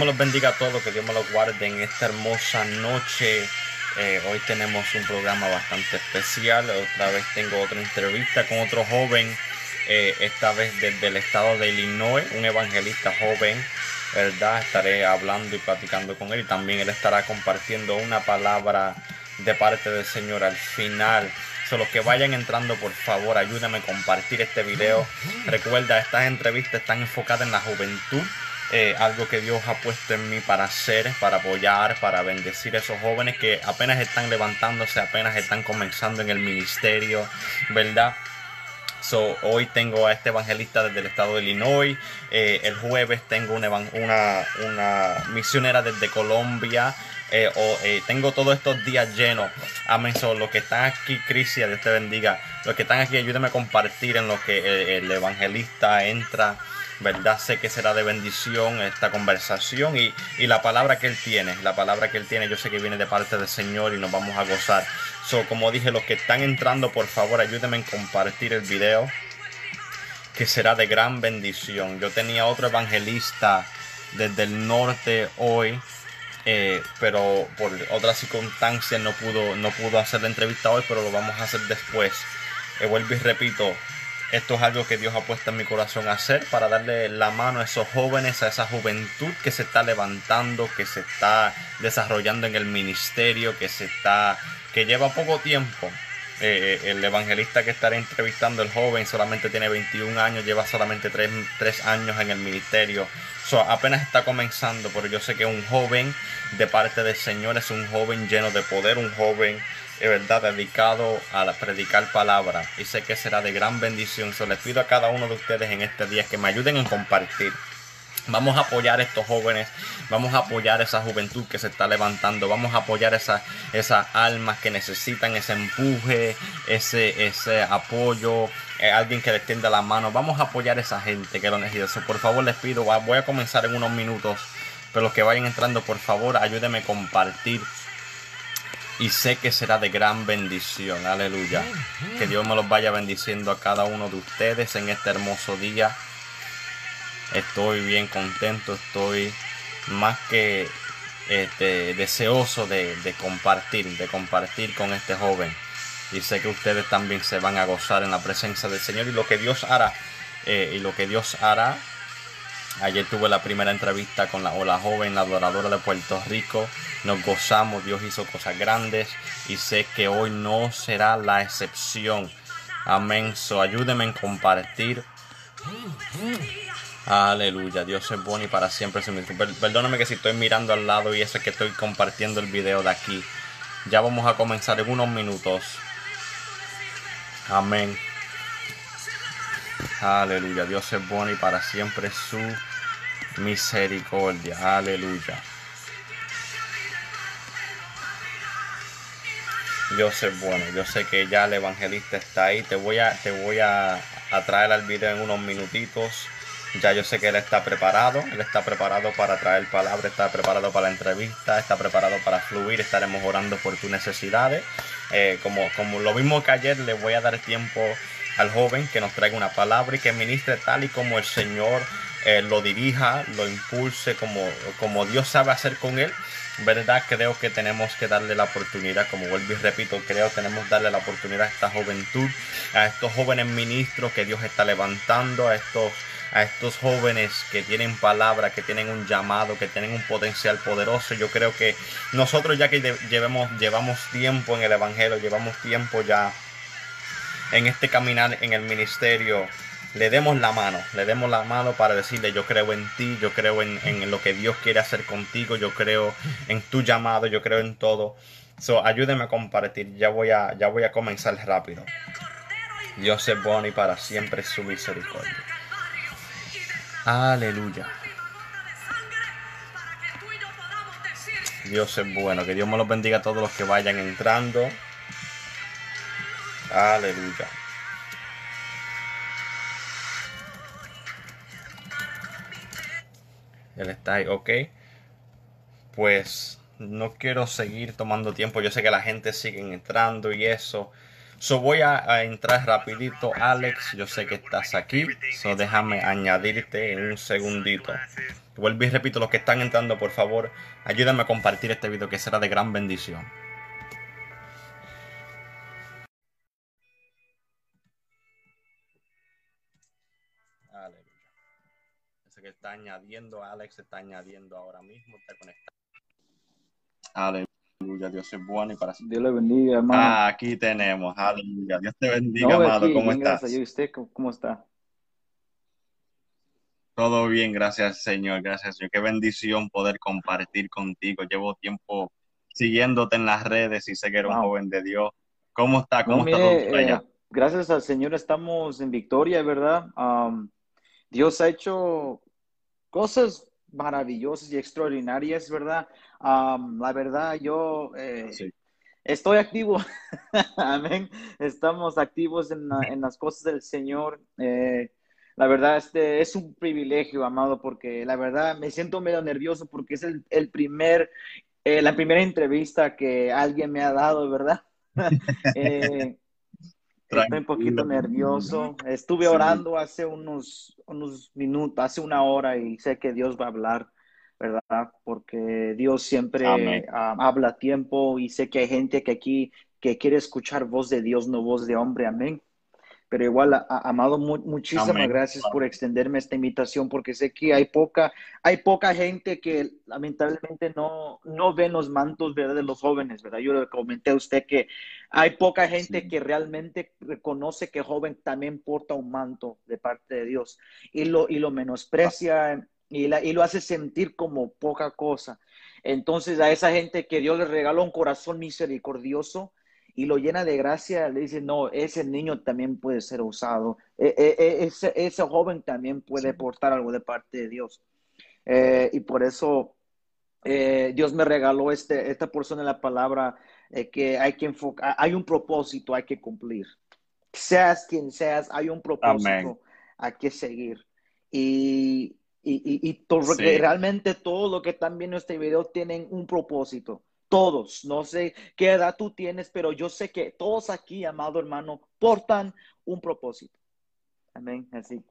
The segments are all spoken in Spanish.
Me los bendiga a todos, que Dios me los guarde en esta hermosa noche. Eh, hoy tenemos un programa bastante especial. Otra vez tengo otra entrevista con otro joven, eh, esta vez desde el estado de Illinois, un evangelista joven, ¿verdad? Estaré hablando y platicando con él y también él estará compartiendo una palabra de parte del Señor al final. Solo que vayan entrando, por favor, ayúdame a compartir este video. Recuerda, estas entrevistas están enfocadas en la juventud eh, algo que Dios ha puesto en mí para hacer, para apoyar, para bendecir a esos jóvenes que apenas están levantándose, apenas están comenzando en el ministerio, ¿verdad? So, hoy tengo a este evangelista desde el estado de Illinois. Eh, el jueves tengo una, una, una misionera desde Colombia. Eh, tengo todos estos días llenos. Amén. So, los que están aquí, Crisia, Dios te bendiga. Los que están aquí, ayúdenme a compartir en lo que el evangelista entra ¿verdad? Sé que será de bendición esta conversación y, la palabra que Él tiene, la palabra que Él tiene, yo sé que viene de parte del Señor y nos vamos a gozar. So, como dije, los que están entrando, por favor, ayúdenme en compartir el video, que será de gran bendición. Yo tenía otro evangelista desde el norte hoy. Eh, pero por otras circunstancias no pudo, no pudo hacer la entrevista hoy, pero lo vamos a hacer después. Eh, vuelvo y repito, esto es algo que Dios ha puesto en mi corazón a hacer para darle la mano a esos jóvenes, a esa juventud que se está levantando, que se está desarrollando en el ministerio, que se está, que lleva poco tiempo. Eh, el evangelista que estaré entrevistando, el joven, solamente tiene 21 años, lleva solamente 3, años en el ministerio. apenas está comenzando, pero yo sé que un joven de parte del Señor es un joven lleno de poder, un joven verdad dedicado a predicar palabra y sé que será de gran bendición. Se les pido a cada uno de ustedes en este día que me ayuden en compartir. Vamos a apoyar a estos jóvenes, vamos a apoyar a esa juventud que se está levantando, vamos a apoyar esas esas almas que necesitan ese empuje, ese, ese apoyo, eh, alguien que les tienda la mano. Vamos a apoyar a esa gente que lo necesita. Por favor, les pido, voy a comenzar en unos minutos, pero los que vayan entrando, por favor, ayúdenme a compartir y sé que será de gran bendición. Aleluya. Que Dios me los vaya bendiciendo a cada uno de ustedes en este hermoso día. Estoy bien contento, estoy más que este, deseoso de, compartir, de compartir con este joven. Y sé que ustedes también se van a gozar en la presencia del Señor y lo que Dios hará. Eh, y lo que Dios hará Ayer tuve la primera entrevista con la, Ola joven, la adoradora de Puerto Rico. Nos gozamos, Dios hizo cosas grandes y sé que hoy no será la excepción. Amén. So, ayúdenme en compartir. Aleluya, Dios es bueno y para siempre se Perdóname que si estoy mirando al lado y eso es que estoy compartiendo el video de aquí. Ya vamos a comenzar en unos minutos. Amén. Aleluya, Dios es bueno y para siempre su misericordia. Aleluya. Dios es bueno. Yo sé que ya el evangelista está ahí. Te voy a, te voy a, traer al video en unos minutitos. Ya yo sé que él está preparado. Él está preparado para traer palabra. Está preparado para la entrevista. Está preparado para fluir. Estaremos orando por tus necesidades. Eh, como, como lo mismo que ayer, le voy a dar tiempo al joven que nos traiga una palabra y que ministre tal y como el Señor eh, lo dirija, lo impulse como, como Dios sabe hacer con él. ¿Verdad? Creo que tenemos que darle la oportunidad, como vuelvo y repito, creo que tenemos que darle la oportunidad a esta juventud, a estos jóvenes ministros que Dios está levantando, a estos a estos jóvenes que tienen palabra, que tienen un llamado, que tienen un potencial poderoso. Yo creo que nosotros ya que llevemos, llevamos tiempo en el Evangelio, llevamos tiempo ya en este caminar en el ministerio, le demos la mano, le demos la mano para decirle yo creo en ti, yo creo en, lo que Dios quiere hacer contigo, yo creo en tu llamado, yo creo en todo. So, ayúdeme a compartir, ya voy a, ya voy a comenzar rápido. Dios es bueno y para siempre su misericordia. Aleluya. Dios es bueno, que Dios me los bendiga a todos los que vayan entrando. Aleluya. Él está ahí, ok. Pues no quiero seguir tomando tiempo. Yo sé que la gente sigue entrando y eso. So voy a, entrar rapidito, Alex. Yo sé que estás aquí. So déjame añadirte en un segundito. Vuelvo y repito, los que están entrando, por favor, ayúdame a compartir este video que será de gran bendición. Está añadiendo, Alex está añadiendo ahora mismo, está conectado. Aleluya, Dios es bueno y para siempre. Dios le bendiga, hermano. Ah, aquí tenemos, aleluya. Dios te bendiga, amado. ¿Cómo estás? ¿Y usted cómo está? Todo bien, gracias Señor, gracias Señor. Qué bendición poder compartir contigo. Llevo tiempo siguiéndote en las redes y sé que eres un joven de Dios. ¿Cómo está? ¿Cómo está todo eh, gracias al Señor estamos en victoria, ¿verdad? Dios ha hecho cosas maravillosas y extraordinarias, ¿verdad? la verdad, yo eh, estoy activo. Amén. Estamos activos en, en, las cosas del Señor. Eh, la verdad, este es un privilegio, amado, porque la verdad me siento medio nervioso porque es el, el primer, eh, la primera entrevista que alguien me ha dado, ¿verdad? eh, estoy un poquito nervioso. Estuve orando hace unos, unos minutos, hace una hora y sé que Dios va a hablar, ¿verdad? Porque Dios siempre habla a tiempo y sé que hay gente que aquí que quiere escuchar voz de Dios, no voz de hombre. Amén. Pero igual, Amado, muchísimas gracias por extenderme esta invitación, porque sé que hay poca, hay poca gente que lamentablemente no, no ve los mantos ¿verdad? de los jóvenes, ¿verdad? Yo le comenté a usted que hay poca gente que realmente reconoce que joven también porta un manto de parte de Dios y lo, y lo menosprecia y, la, y lo hace sentir como poca cosa. Entonces, a esa gente que Dios le regaló un corazón misericordioso, y lo llena de gracia, le dice, no, ese niño también puede ser usado, e, e, e, ese, ese, joven también puede portar algo de parte de Dios. Eh, y por eso eh, Dios me regaló este, esta porción de la palabra eh, que hay que enfocar, hay un propósito, hay que cumplir. Seas quien seas, hay un propósito, hay que seguir. Y, y, y, realmente todo lo que están viendo este video tienen un propósito todos, no sé qué edad tú tienes, pero yo sé que todos aquí, amado hermano, portan un propósito. Amén, así.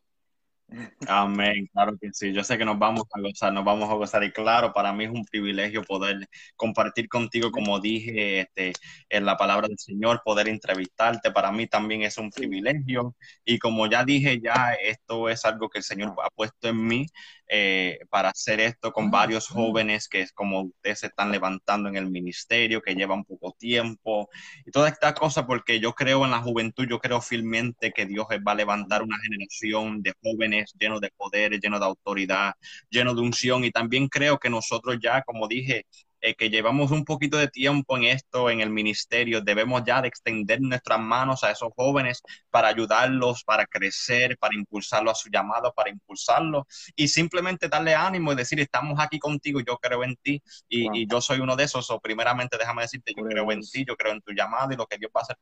Amén, claro que sí. Yo sé que nos vamos a gozar, nos vamos a gozar. Y claro, para mí es un privilegio poder compartir contigo, como dije, este, en la palabra del Señor, poder entrevistarte. Para mí también es un privilegio. Y como ya dije, ya esto es algo que el Señor ha puesto en mí eh, para hacer esto con varios jóvenes que es como ustedes se están levantando en el ministerio, que llevan poco tiempo y toda esta cosa, porque yo creo en la juventud, yo creo firmemente que Dios va a levantar una generación de jóvenes llenos de poder, llenos de autoridad, llenos de unción. Y también creo que nosotros ya, como dije, eh, que llevamos un poquito de tiempo en esto, en el ministerio, debemos ya de extender nuestras manos a esos jóvenes para ayudarlos, para crecer, para impulsarlos a su llamado, para impulsarlos y simplemente darle ánimo y decir, estamos aquí contigo, yo creo en ti y, yo soy uno de esos. O primeramente déjame decirte, yo creo en ti, yo creo en tu llamado y lo que Dios va a hacer.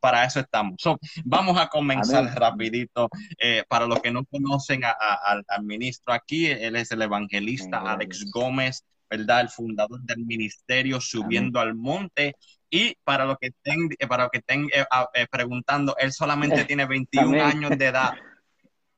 para eso estamos. vamos a comenzar rapidito. Eh, para los que no conocen al ministro aquí, él es el evangelista Alex Gómez. ¿Verdad? El fundador del ministerio subiendo al monte. Y para lo que estén, eh, para lo que estén eh, eh, preguntando, él solamente tiene 21 años de edad.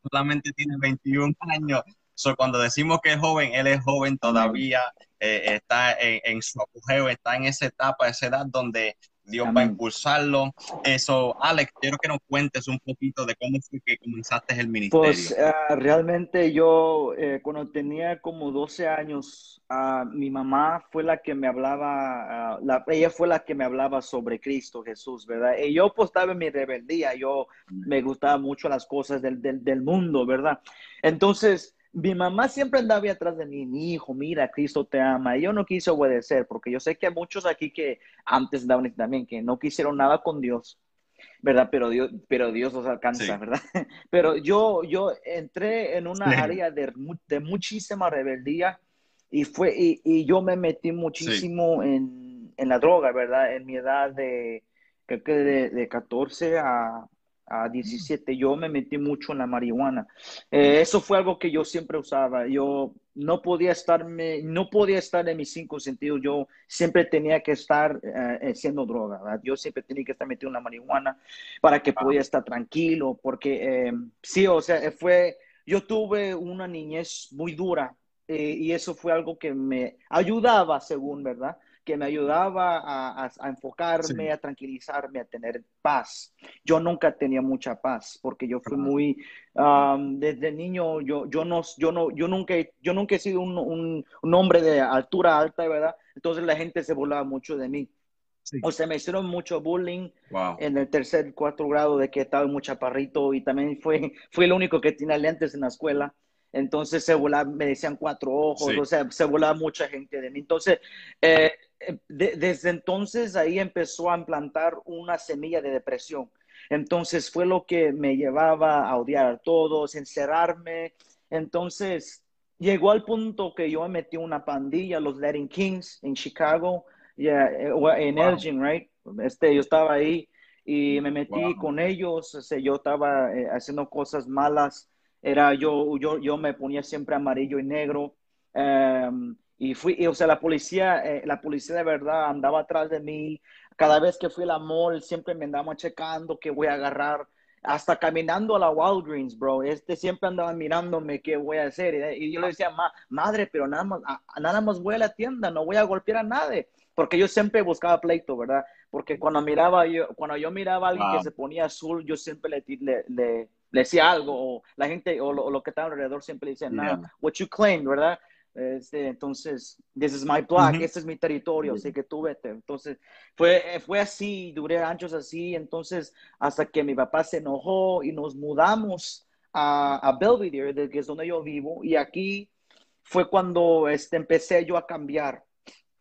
Solamente tiene 21 años. So, cuando decimos que es joven, él es joven todavía, está en, en, su apogeo, está en esa etapa, esa edad donde Dios va a impulsarlo. Eso, Alex, quiero que nos cuentes un poquito de cómo fue que comenzaste el ministerio. Pues ah, realmente yo, eh, cuando tenía como 12 años, uh, mi mamá fue la que me hablaba, ah, la, ella fue la que me hablaba sobre Cristo Jesús, ¿verdad? Y yo pues estaba en mi rebeldía, yo me gustaba mucho las cosas del, del, del mundo, ¿verdad? Entonces, mi mamá siempre andaba atrás de mí, mi hijo, mira, Cristo te ama. Y yo no quise obedecer, porque yo sé que hay muchos aquí que antes daban también, que no quisieron nada con Dios. ¿verdad? Pero Dios, pero Dios los alcanza, ¿verdad? Pero yo, yo entré en una área de, de, muchísima rebeldía y, fue, y, y yo me metí muchísimo en, en, la droga, ¿verdad? En mi edad de, creo que de, de 14 a, a 17, yo me metí mucho en la marihuana. Eh, eso fue algo que yo siempre usaba. Yo no podía estarme, no podía estar en mis cinco sentidos. Yo siempre tenía que estar eh, haciendo droga. ¿verdad? Yo siempre tenía que estar metido en la marihuana para que pudiera estar tranquilo, porque eh, sí, o sea, fue, yo tuve una niñez muy dura y eso fue algo que me ayudaba, según, ¿verdad? Que me ayudaba a, enfocarme, a tranquilizarme, a tener paz. Yo nunca tenía mucha paz porque yo fui muy, desde niño, yo, yo, no, yo, no, yo, nunca, yo nunca he sido un, un, hombre de altura alta, ¿verdad? Entonces la gente se volaba mucho de mí. O sea, me hicieron mucho bullying en el tercer, cuarto grado de que estaba muy chaparrito y también fue, fui el único que tenía lentes en la escuela. Entonces se volaba, me decían cuatro ojos, o sea, se volaba mucha gente de mí. Entonces, eh, desde entonces ahí empezó a implantar una semilla de depresión. Entonces fue lo que me llevaba a odiar a todos, encerrarme. Entonces llegó al punto que yo me metí una pandilla, los Letting Kings en Chicago, yeah, en Elgin, right? Este, yo estaba ahí y me metí con ellos. O yo estaba eh, haciendo cosas malas. Era yo, yo, yo me ponía siempre amarillo y negro. Um, y fui, o sea, la policía, eh, la policía de verdad andaba atrás de mí. Cada vez que fui a la mall, siempre me andaban checando qué voy a agarrar. Hasta caminando a la Walgreens, bro. Este siempre andaba mirándome qué voy a hacer. Y, yo le decía, madre, pero nada más, nada más voy a la tienda, no voy a golpear a nadie. Porque yo siempre buscaba pleito, ¿verdad? Porque cuando miraba yo, cuando yo miraba a alguien que se ponía azul, yo siempre le, le, le, decía algo. O la gente, o lo, que está alrededor siempre le decía, nada, what you claim, ¿verdad? Este, entonces, this is my block, este es mi territorio, así que tú vete. Entonces, fue, fue así, duré años así, entonces, hasta que mi papá se enojó y nos mudamos a, a Belvedere, que es donde yo vivo, y aquí fue cuando este, empecé yo a cambiar.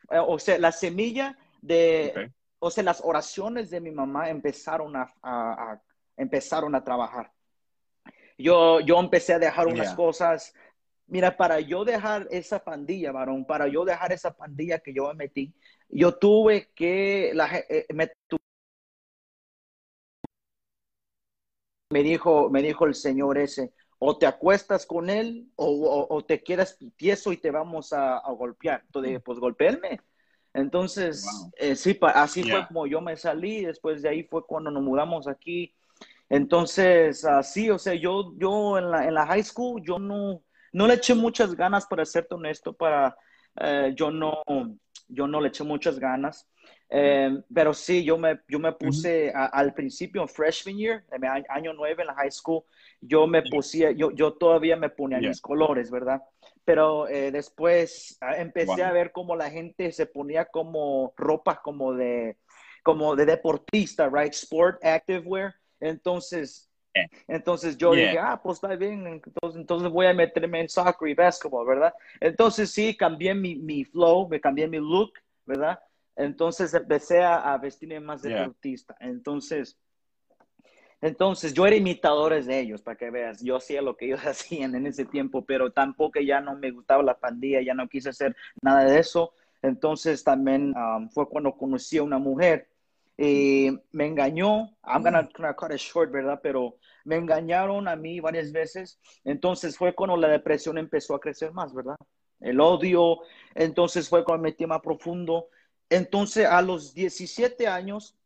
Eh, o sea, la semilla de, o sea, las oraciones de mi mamá empezaron a, a, empezaron a trabajar. Yo, yo empecé a dejar unas cosas, Mira, para yo dejar esa pandilla, varón, para yo dejar esa pandilla que yo me metí, yo tuve que, la, eh, me, me, dijo, me dijo el señor ese, o te acuestas con él o, te quedas tieso y te vamos a, golpear. Entonces pues golpeenme. Entonces, eh, sí, así fue como yo me salí, después de ahí fue cuando nos mudamos aquí. Entonces, así, o sea, yo, yo en la, en la high school, yo no, no le eché muchas ganas, para serte honesto, para, eh, yo, no, yo no le eché muchas ganas. Eh, pero sí, yo me, yo me puse al principio, freshman year, año 9 en la high school, yo me puse, yo, yo todavía me ponía mis colores, ¿verdad? Pero eh, después empecé a ver cómo la gente se ponía como ropa como de, como de deportista, right? Sport active wear. Entonces, entonces yo dije, ah, pues está bien, entonces, entonces voy a meterme en soccer y basketball, ¿verdad? Entonces sí, cambié mi, mi flow, me cambié mi look, ¿verdad? Entonces empecé a, a vestirme más de deportista. Entonces, entonces yo era imitador de ellos, para que veas, yo hacía lo que ellos hacían en ese tiempo, pero tampoco ya no me gustaba la pandilla, ya no quise hacer nada de eso. Entonces también um, fue cuando conocí a una mujer y me engañó, I'm gonna, cut it short, ¿verdad? Pero me engañaron a mí varias veces. Entonces fue cuando la depresión empezó a crecer más, ¿verdad? El odio. Entonces fue cuando me metí más profundo. Entonces a los 17 años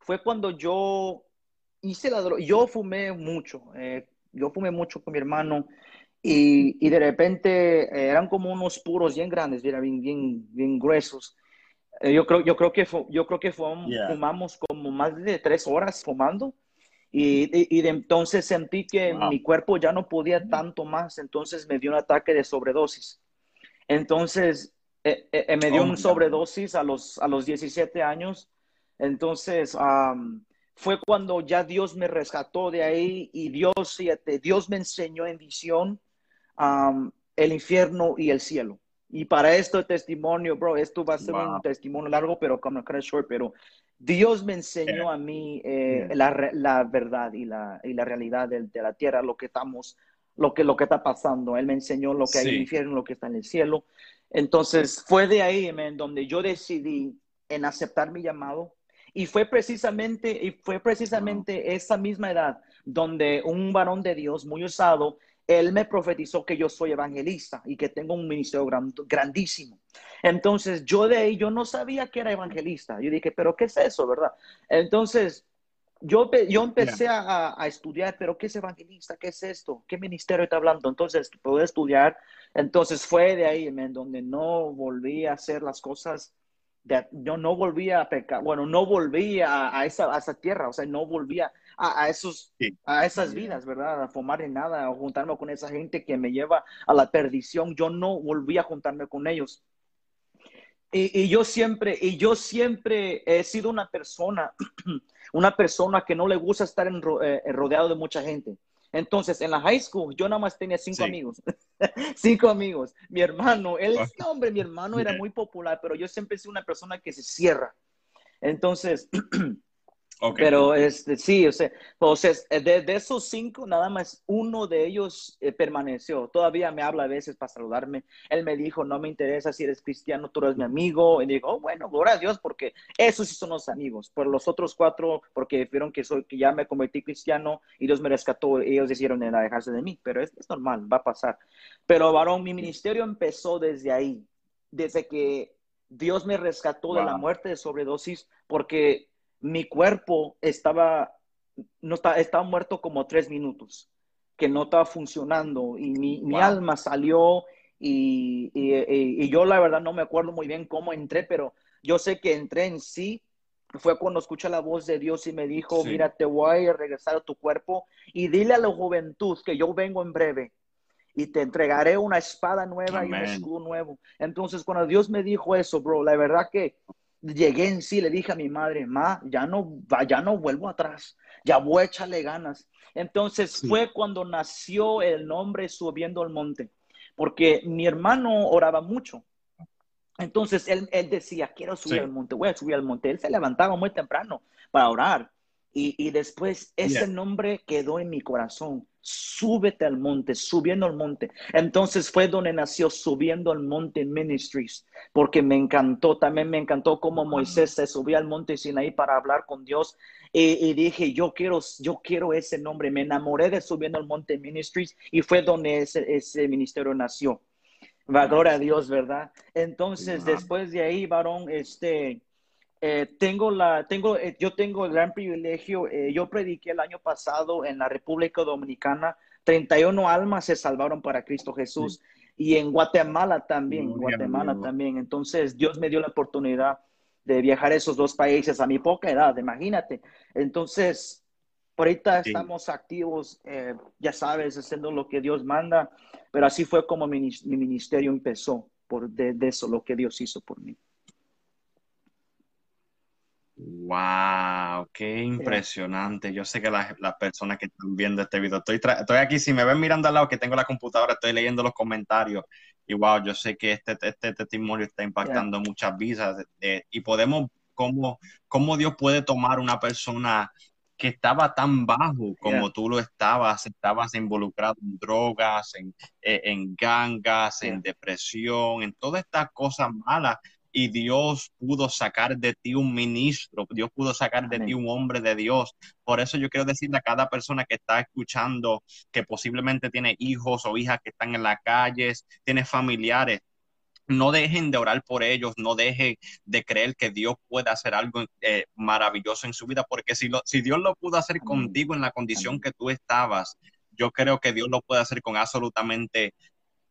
fue cuando yo hice la droga. Yo fumé mucho. Eh, yo fumé mucho con mi hermano. Y, y de repente eh, eran como unos puros bien grandes, bien, bien, bien gruesos. Eh, yo creo, yo creo que, yo creo que fumamos como más de tres horas fumando. Y, y, de entonces sentí que mi cuerpo ya no podía tanto más, entonces me dio un ataque de sobredosis. Entonces eh, eh, me dio oh un sobredosis a los, a los 17 años. Entonces fue cuando ya Dios me rescató de ahí y Dios, Dios me enseñó en visión el infierno y el cielo. Y para esto testimonio, bro, esto va a ser un testimonio largo, pero como kind of short, pero Dios me enseñó a mí eh, la, la, verdad y la, y la realidad de, de, la tierra, lo que estamos, lo que, lo que está pasando. Él me enseñó lo que hay en el infierno, lo que está en el cielo. Entonces fue de ahí, man, donde yo decidí en aceptar mi llamado. Y fue precisamente, y fue precisamente esa misma edad donde un varón de Dios muy usado él me profetizó que yo soy evangelista y que tengo un ministerio grandísimo. Entonces, yo de ahí, yo no sabía que era evangelista. Yo dije, pero ¿qué es eso, verdad? Entonces, yo, yo empecé a, estudiar, pero ¿qué es evangelista? ¿Qué es esto? ¿Qué ministerio está hablando? Entonces, pude estudiar. Entonces, fue de ahí, en donde no volví a hacer las cosas yo no volvía a pecar, bueno, no volvía a, esa, a esa tierra, o sea, no volvía a, esos, a esas vidas, ¿verdad? A fumar en nada, a juntarme con esa gente que me lleva a la perdición, yo no volví a juntarme con ellos. Y, y yo siempre, y yo siempre he sido una persona, una persona que no le gusta estar en, eh, rodeado de mucha gente. Entonces, en la high school, yo nada más tenía cinco amigos. cinco amigos. Mi hermano, él, hombre, mi hermano era muy popular, pero yo siempre sido una persona que se cierra. Entonces, Pero este, sí, o sea, pues, de, de, esos cinco, nada más uno de ellos eh, permaneció. Todavía me habla a veces para saludarme. Él me dijo, no me interesa si eres cristiano, tú eres mi amigo. Y digo, oh, bueno, gloria a Dios, porque esos sí son los amigos. Por los otros cuatro, porque vieron que, soy, que ya me convertí cristiano y Dios me rescató, ellos decidieron alejarse de mí. Pero es, es normal, va a pasar. Pero, varón, mi ministerio empezó desde ahí, desde que Dios me rescató de la muerte de sobredosis, porque mi cuerpo estaba, no estaba, muerto como tres minutos, que no estaba funcionando y mi, alma salió y, y, yo la verdad no me acuerdo muy bien cómo entré, pero yo sé que entré en sí. Fue cuando escuché la voz de Dios y me dijo, mira, te voy a regresar a tu cuerpo y dile a la juventud que yo vengo en breve y te entregaré una espada nueva y un escudo nuevo. Entonces, cuando Dios me dijo eso, bro, la verdad que llegué en sí, le dije a mi madre, ma, ya no, ya no vuelvo atrás, ya voy a echarle ganas. Entonces fue cuando nació el nombre Subiendo al Monte, porque mi hermano oraba mucho. Entonces él, decía, quiero subir al monte, voy a subir al monte. Él se levantaba muy temprano para orar. Y, después ese nombre quedó en mi corazón. Súbete al monte, subiendo al monte. Entonces fue donde nació Subiendo al Monte Ministries, porque me encantó, también me encantó cómo Moisés se subía al monte Sinaí para hablar con Dios. Y, dije, yo quiero, yo quiero ese nombre. Me enamoré de Subiendo al Monte Ministries y fue donde ese, ese ministerio nació. Va, gloria a Dios, ¿verdad? Entonces, después de ahí, varón, este, eh, tengo la, tengo, eh, yo tengo el gran privilegio, eh, yo prediqué el año pasado en la República Dominicana, 31 almas se salvaron para Cristo Jesús y en Guatemala también, Guatemala también. Entonces Dios me dio la oportunidad de viajar a esos dos países a mi poca edad, imagínate. Entonces, por ahorita estamos activos, ya sabes, haciendo lo que Dios manda, pero así fue como mi, ministerio empezó, por de eso, lo que Dios hizo por mí. Wow, qué impresionante. Yo sé que las, personas que están viendo este video, estoy, estoy aquí, si me ven mirando al lado que tengo la computadora, estoy leyendo los comentarios. Y wow, yo sé que este, este testimonio está impactando muchas vidas y podemos, cómo, cómo Dios puede tomar una persona que estaba tan bajo como tú lo estabas, estabas involucrado en drogas, en, eh, en gangas, en depresión, en todas estas cosas malas y Dios pudo sacar de ti un ministro, Dios pudo sacar de ti un hombre de Dios. Por eso yo quiero decirle a cada persona que está escuchando, que posiblemente tiene hijos o hijas que están en las calles, tiene familiares, no dejen de orar por ellos, no dejen de creer que Dios puede hacer algo eh, maravilloso en su vida, porque si, lo, si Dios lo pudo hacer contigo en la condición que tú estabas, yo creo que Dios lo puede hacer con absolutamente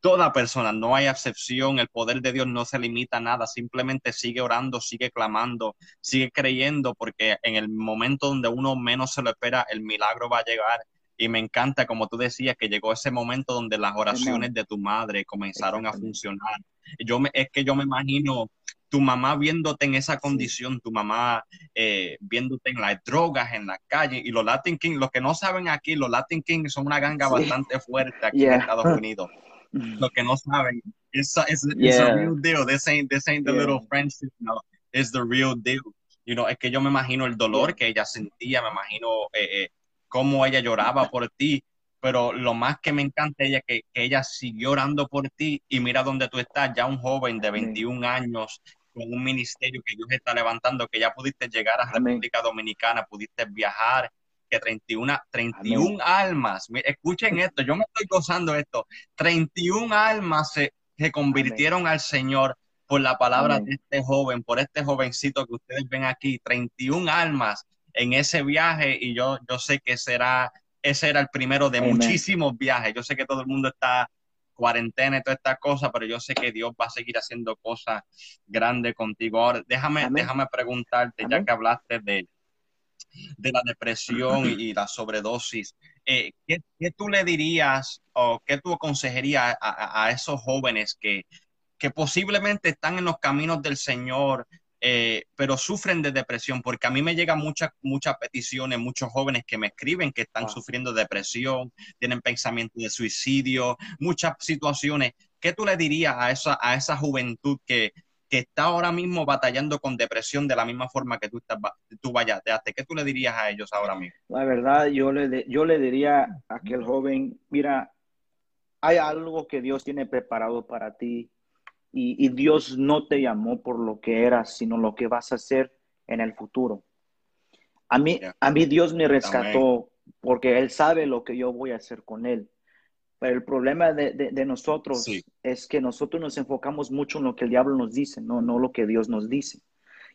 toda persona, no hay excepción, el poder de Dios no se limita a nada, simplemente sigue orando, sigue clamando, sigue creyendo, porque en el momento donde uno menos se lo espera, el milagro va a llegar. Y me encanta, como tú decías, que llegó ese momento donde las oraciones de tu madre comenzaron a funcionar. Yo me, es que yo me imagino tu mamá viéndote en esa condición, tu mamá eh, viéndote en las drogas, en la calle, y los Latin Kings, los que no saben aquí, los Latin Kings son una ganga bastante fuerte aquí en Estados Unidos. Los que no saben, it's a, it's, it's a real deal. This ain't this ain't the little friendship, no. It's the real deal. You know, es que yo me imagino el dolor que ella sentía, me imagino eh, eh, cómo ella lloraba por ti, pero lo más que me encanta ella que, que ella siguió orando por ti y mira dónde tú estás, ya un joven de 21 años con un ministerio que Dios está levantando, que ya pudiste llegar a República Dominicana, pudiste viajar, que 31, 31 almas, escuchen esto, yo me estoy gozando esto, 31 almas se, se convirtieron al Señor por la palabra de este joven, por este jovencito que ustedes ven aquí, 31 almas en ese viaje y yo, yo sé que será, ese era el primero de muchísimos viajes, yo sé que todo el mundo está cuarentena y todas estas cosas, pero yo sé que Dios va a seguir haciendo cosas grandes contigo. Ahora, déjame, déjame preguntarte, ya que hablaste de, de la depresión y, la sobredosis, eh, ¿qué, tú le dirías o qué tú aconsejarías a, esos jóvenes que, que posiblemente están en los caminos del Señor, eh, pero sufren de depresión, porque a mí me llegan muchas, muchas peticiones, muchos jóvenes que me escriben que están sufriendo depresión, tienen pensamiento de suicidio, muchas situaciones. ¿Qué tú le dirías a esa, a esa juventud que, que está ahora mismo batallando con depresión de la misma forma que tú, estás, tú vayateaste? ¿Qué tú le dirías a ellos ahora mismo? La verdad, yo le, yo le diría a aquel joven, mira, hay algo que Dios tiene preparado para ti y, Dios no te llamó por lo que eras, sino lo que vas a hacer en el futuro. A mí, a mí Dios me rescató porque Él sabe lo que yo voy a hacer con Él. Pero el problema de, nosotros es que nosotros nos enfocamos mucho en lo que el diablo nos dice, no, no lo que Dios nos dice.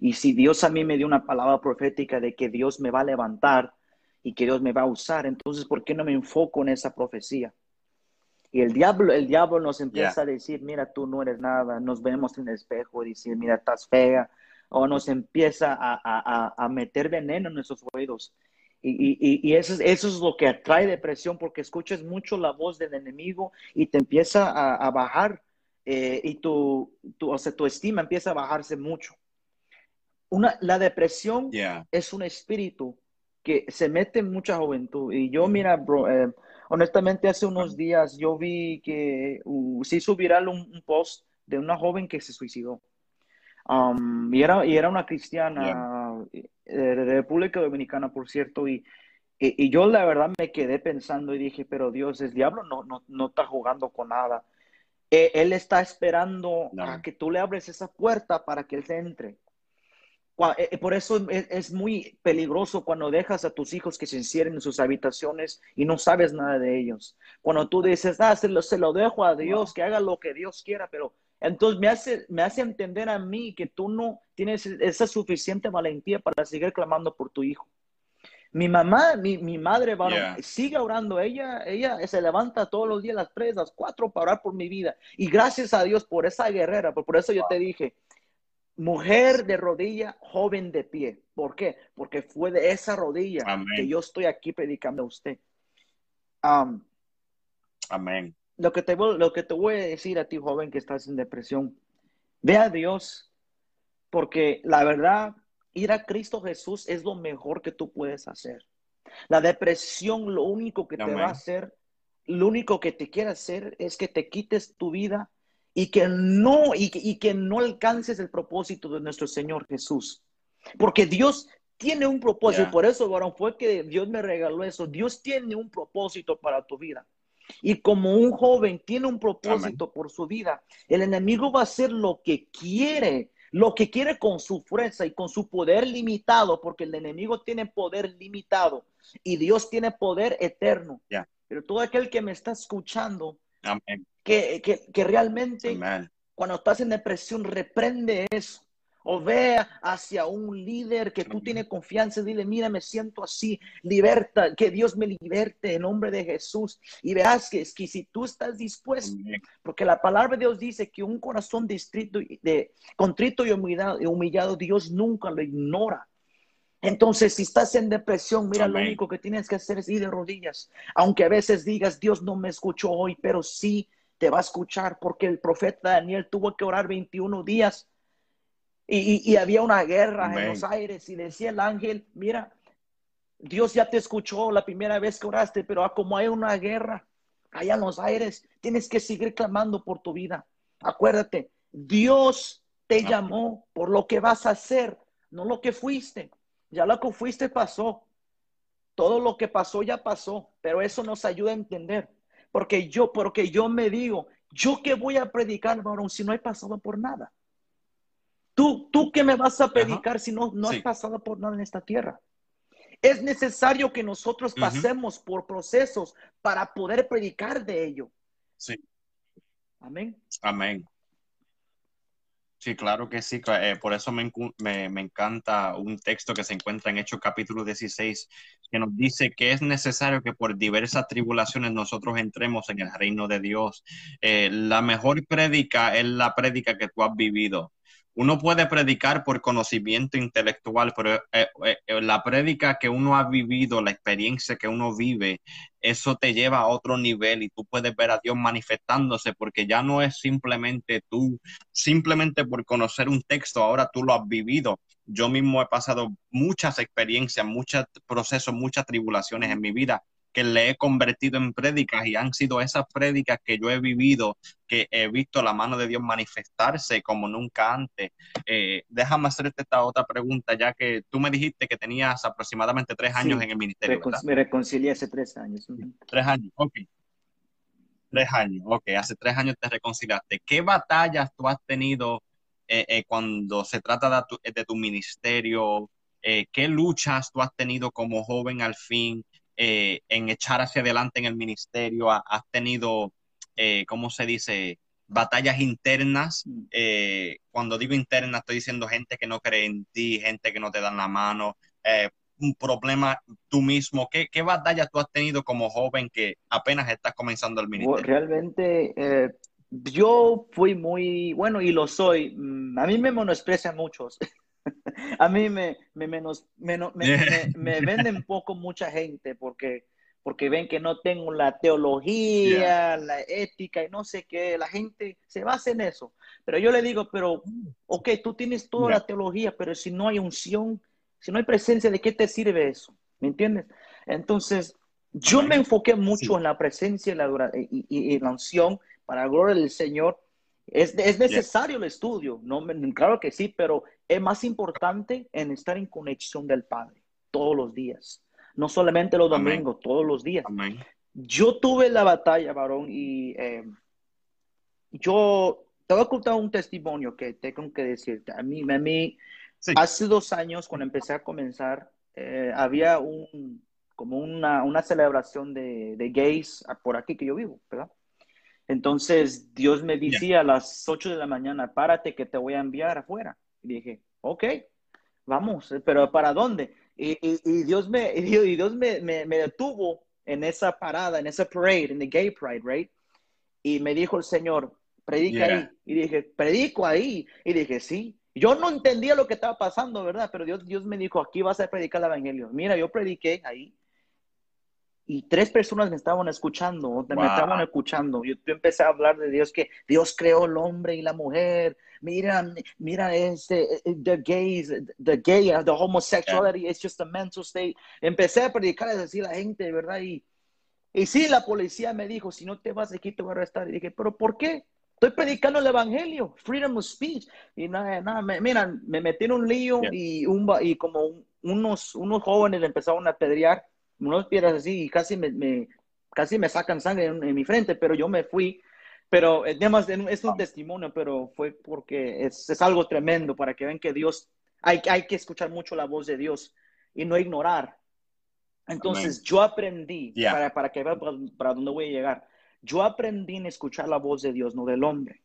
Y si Dios a mí me dio una palabra profética de que Dios me va a levantar y que Dios me va a usar, entonces, ¿por qué no me enfoco en esa profecía? Y el diablo, el diablo nos empieza a decir, mira, tú no eres nada, nos vemos en el espejo y decir, mira, estás fea, o nos empieza a, meter veneno en nuestros oídos. Y, eso, es, lo que atrae depresión, porque escuchas mucho la voz del enemigo y te empieza a, bajar, eh, y tu, tu, o sea, tu estima empieza a bajarse mucho. Una, la depresión es un espíritu que se mete en mucha juventud. Y yo, mira, bro, eh, honestamente hace unos días yo vi que uh, se hizo viral un, post de una joven que se suicidó. Um, y, era, y era una cristiana eh, de República Dominicana, por cierto, y, y, yo la verdad me quedé pensando y dije, pero Dios, el diablo no, no, no está jugando con nada. E, él está esperando a que tú le abres esa puerta para que él se entre. Eh, eh, por eso es, muy peligroso cuando dejas a tus hijos que se encierren en sus habitaciones y no sabes nada de ellos. Cuando tú dices, ah, se lo, se lo dejo a Dios, que haga lo que Dios quiera, pero entonces me hace, me hace entender a mí que tú no tienes esa suficiente valentía para seguir clamando por tu hijo. Mi mamá, mi, mi madre, sigue orando. Ella, ella se levanta todos los días a las tres, a las cuatro para orar por mi vida. Y gracias a Dios por esa guerrera. Por, eso yo te dije, Mujer de rodilla, joven de pie. ¿Por qué? Porque fue de esa rodilla que yo estoy aquí predicando a usted. Amén. Lo que, te, lo que te voy a decir a ti, joven, que estás en depresión, ve a Dios, porque la verdad, ir a Cristo Jesús es lo mejor que tú puedes hacer. La depresión, lo único que te va a hacer, lo único que te quiere hacer es que te quites tu vida y que no y que, no alcances el propósito de nuestro Señor Jesús. Porque Dios tiene un propósito, por eso, varón, fue que Dios me regaló eso. Dios tiene un propósito para tu vida. Y como un joven tiene un propósito por su vida, el enemigo va a hacer lo que quiere, lo que quiere con su fuerza y con su poder limitado, porque el enemigo tiene poder limitado y Dios tiene poder eterno. Pero todo aquel que me está escuchando, que, que, realmente cuando estás en depresión reprende eso. O vea hacia un líder que tú tienes confianza y dile, mira, me siento así, liberta, que Dios me liberte en nombre de Jesús. Y verás que, que si tú estás dispuesto, porque la palabra de Dios dice que un corazón distrito, de, contrito y humillado, humillado, Dios nunca lo ignora. Entonces, si estás en depresión, mira, lo único que tienes que hacer es ir de rodillas. Aunque a veces digas, Dios no me escuchó hoy, pero sí te va a escuchar porque el profeta Daniel tuvo que orar 21 días y, había una guerra en los aires y decía el ángel, mira, Dios ya te escuchó la primera vez que oraste, pero como hay una guerra allá en los aires, tienes que seguir clamando por tu vida. Acuérdate, Dios te llamó por lo que vas a hacer, no lo que fuiste. Ya lo que fuiste pasó. Todo lo que pasó ya pasó, pero eso nos ayuda a entender. Porque yo, porque yo me digo, yo que voy a predicar, varón, si no he pasado por nada. Tú, tú que me vas a predicar si no, no has pasado por nada en esta tierra. Es necesario que nosotros pasemos por procesos para poder predicar de ello. Sí. Amén. Amén. Sí, claro que sí. Eh, por eso me, me, encanta un texto que se encuentra en Hechos capítulo 16, que nos dice que es necesario que por diversas tribulaciones nosotros entremos en el reino de Dios. Eh, la mejor prédica es la prédica que tú has vivido uno puede predicar por conocimiento intelectual, pero eh, eh, eh, la prédica que uno ha vivido, la experiencia que uno vive, eso te lleva a otro nivel y tú puedes ver a Dios manifestándose porque ya no es simplemente tú, simplemente por conocer un texto, ahora tú lo has vivido. Yo mismo he pasado muchas experiencias, muchos procesos, muchas tribulaciones en mi vida que le he convertido en prédicas y han sido esas prédicas que yo he vivido, que he visto la mano de Dios manifestarse como nunca antes. Eh, déjame hacerte esta otra pregunta, ya que tú me dijiste que tenías aproximadamente tres años en el ministerio. me reconcilié hace tres años. Tres años, ok. Tres años, ok. Hace tres años te reconciliaste. ¿Qué batallas tú has tenido eh, eh, cuando se trata de tu, de tu ministerio? ¿Qué luchas tú has tenido como joven al fin? Eh, en echar hacia adelante en el ministerio? ¿Has tenido, eh, ¿cómo se dice? Batallas internas. Mm. Eh, cuando digo internas, estoy diciendo gente que no cree en ti, gente que no te dan la mano, un problema tú mismo. ¿Qué, ¿Qué batallas tú has tenido como joven que apenas estás comenzando el ministerio? Realmente, yo fui muy, bueno, y lo soy. Mm, a mí me menosprecian muchos. a mí me, me, menos, me, me, venden poco mucha gente porque, porque ven que no tengo la teología, la ética y no sé qué. La gente se basa en eso. Pero yo le digo, pero, ok, tú tienes toda la teología, pero si no hay unción, si no hay presencia, ¿de qué te sirve eso? ¿Me entiendes? Entonces, yo me enfoqué mucho en la presencia y la, y, y, la unción para la gloria del Señor es, es necesario el estudio, no, claro que sí, pero es más importante en estar en conexión del Padre todos los días, no solamente los domingos, todos los días. Yo tuve la batalla, varón, y eh, yo te voy a contar un testimonio que tengo que decirte. A mí, a mí hace dos años, cuando empecé a comenzar, eh, había un, como una, una celebración de, de gays por aquí que yo vivo, ¿verdad? Entonces Dios me decía a las 8 de la mañana, párate que te voy a enviar afuera. Y dije, ok, vamos, pero ¿para dónde? Y, Dios, me, y Dios me, me, detuvo en esa parada, en esa parade, en the gay pride, right? Y me dijo el Señor, predica ahí. Y dije, predico ahí. Y dije, sí. Yo no entendía lo que estaba pasando, ¿verdad? Pero Dios, Dios me dijo, aquí vas a predicar el Evangelio. Mira, yo prediqué ahí y tres personas me estaban escuchando, me estaban escuchando. Yo, empecé a hablar de Dios, que Dios creó el hombre y la mujer. Mira, mira, este, the gays, the gay, the homosexuality is just a mental state. Empecé a predicar a decir a la gente, ¿verdad? Y, y sí, la policía me dijo, si no te vas aquí te voy a arrestar. Y dije, ¿pero por qué? Estoy predicando el evangelio, freedom of speech. Y nada, nada, me, mira, me metí en un lío y, un, y como unos, unos jóvenes empezaron a pedrear unos piedras así y casi me, casi me sacan sangre en, mi frente, pero yo me fui. Pero además es un testimonio, pero fue porque es, es, algo tremendo para que vean que Dios, hay, hay que escuchar mucho la voz de Dios y no ignorar. Entonces yo aprendí, para, para, que vean para, dónde voy a llegar, yo aprendí en escuchar la voz de Dios, no del hombre.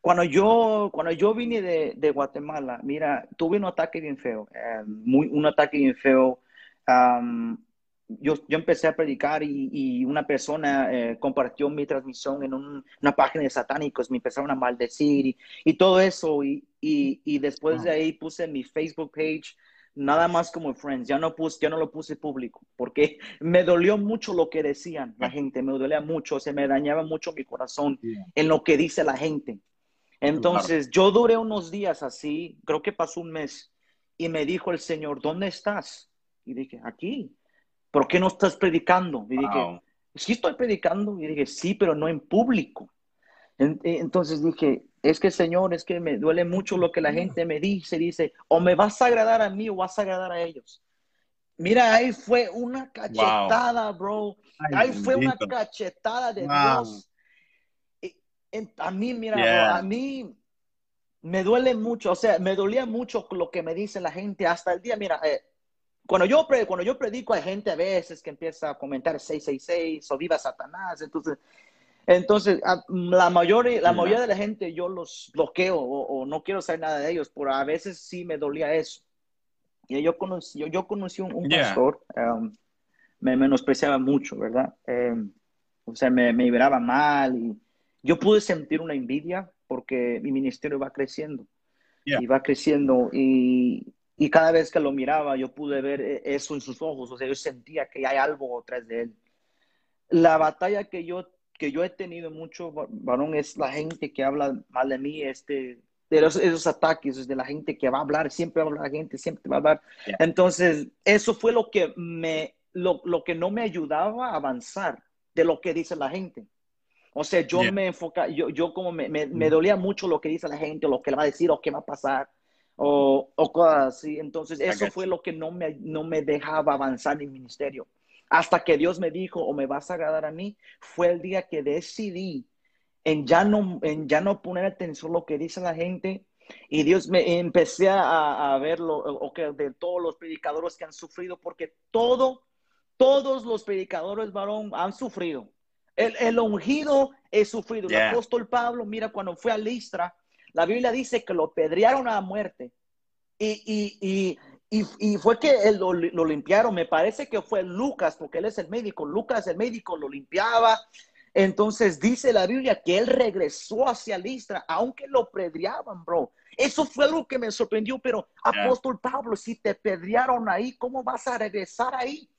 Cuando yo, cuando yo vine de, de Guatemala, mira, tuve un ataque bien feo, eh, muy, un ataque bien feo yo, yo, empecé a predicar y, una persona eh, compartió mi transmisión en una página de satánicos, me empezaron a maldecir y, todo eso. Y, y después de ahí puse mi Facebook page, nada más como friends, ya no, puse, ya no lo puse público, porque me dolió mucho lo que decían la gente, me dolía mucho, se me dañaba mucho mi corazón en lo que dice la gente. Entonces yo duré unos días así, creo que pasó un mes, y me dijo el Señor, ¿dónde estás? Y dije, aquí. ¿Por qué no estás predicando? Y dije, sí estoy predicando. Y dije, sí, pero no en público. Entonces dije, es que Señor, es que me duele mucho lo que la gente me dice, dice, o me vas a agradar a mí o vas a agradar a ellos. Mira, ahí fue una cachetada, bro. ahí fue una cachetada de Dios. a mí, mira, a mí me duele mucho, o sea, me dolía mucho lo que me dice la gente hasta el día, mira, eh, cuando yo, cuando yo predico hay gente a veces que empieza a comentar 666 o viva Satanás, entonces, entonces la, mayoría, la mayoría de la gente yo los bloqueo o, no quiero saber nada de ellos, pero a veces sí me dolía eso. Y yo conocí, yo, yo conocí un, un pastor, um, me menospreciaba mucho, ¿verdad? Um, o sea, me, me miraba mal y yo pude sentir una envidia porque mi ministerio va creciendo. Y va creciendo y, y cada vez que lo miraba, yo pude ver e, eso en sus ojos, o sea, yo sentía que hay algo atrás de él. La batalla que yo, que yo he tenido mucho, varón, es la gente que habla mal de mí, este, de esos ataques, de la gente que va a hablar, siempre va a hablar la gente, siempre va a hablar. Entonces, eso fue lo que, me, lo, lo, que no me ayudaba a avanzar de lo que dice la gente. O sea, yo me enfoca, yo, yo como me, me, me, dolía mucho lo que dice la gente, lo que le va a decir o qué va a pasar o, o cosas así. Entonces, eso fue lo que no me, no me dejaba avanzar en el ministerio. Hasta que Dios me dijo, o me vas a agradar a mí, fue el día que decidí en ya no, en ya no poner atención a lo que dice la gente. Y Dios me empecé a, a verlo, o que de todos los predicadores que han sufrido, porque todo, todos los predicadores, varón, han sufrido. El, el ungido he sufrido. El apóstol Pablo, mira, cuando fue a Listra, la Biblia dice que lo pedrearon a muerte. Y, y, y, y fue que lo, lo, limpiaron. Me parece que fue Lucas, porque él es el médico. Lucas, el médico, lo limpiaba. Entonces dice la Biblia que él regresó hacia Listra, aunque lo pedreaban, bro. Eso fue algo que me sorprendió, pero apóstol Pablo, si te pedrearon ahí, ¿cómo vas a regresar ahí?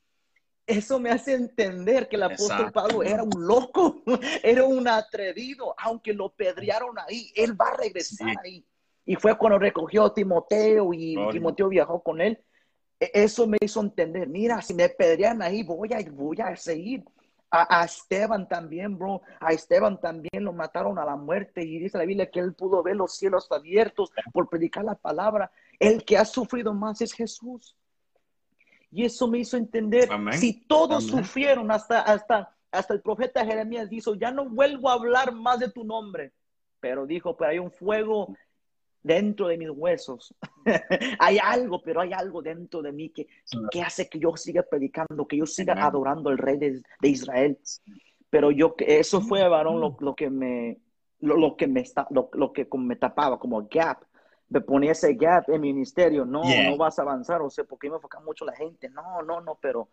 Eso me hace entender que el apóstol Pablo era un loco, era un atrevido, aunque lo pedrearon ahí, él va a regresar ahí. Y fue cuando recogió a Timoteo y Timoteo viajó con él. E, eso me hizo entender, mira, si me pedrean ahí, voy a, voy a seguir. A, a, Esteban también, bro. A Esteban también lo mataron a la muerte y dice la Biblia que él pudo ver los cielos abiertos por predicar la palabra. El que ha sufrido más es Jesús. Y eso me hizo entender, si todos sufrieron, hasta, hasta, hasta el profeta Jeremías dijo, ya no vuelvo a hablar más de tu nombre, pero dijo, pero hay un fuego dentro de mis huesos. hay algo, pero hay algo dentro de mí que, que hace que yo siga predicando, que yo siga adorando al rey de, Israel. Pero yo, eso fue, varón, lo, lo que me, lo, lo que me, está, lo, lo que me tapaba como gap me ponía ese gap en mi ministerio, no, no vas a avanzar, o sea, porque me enfoca mucho la gente, no, no, no, pero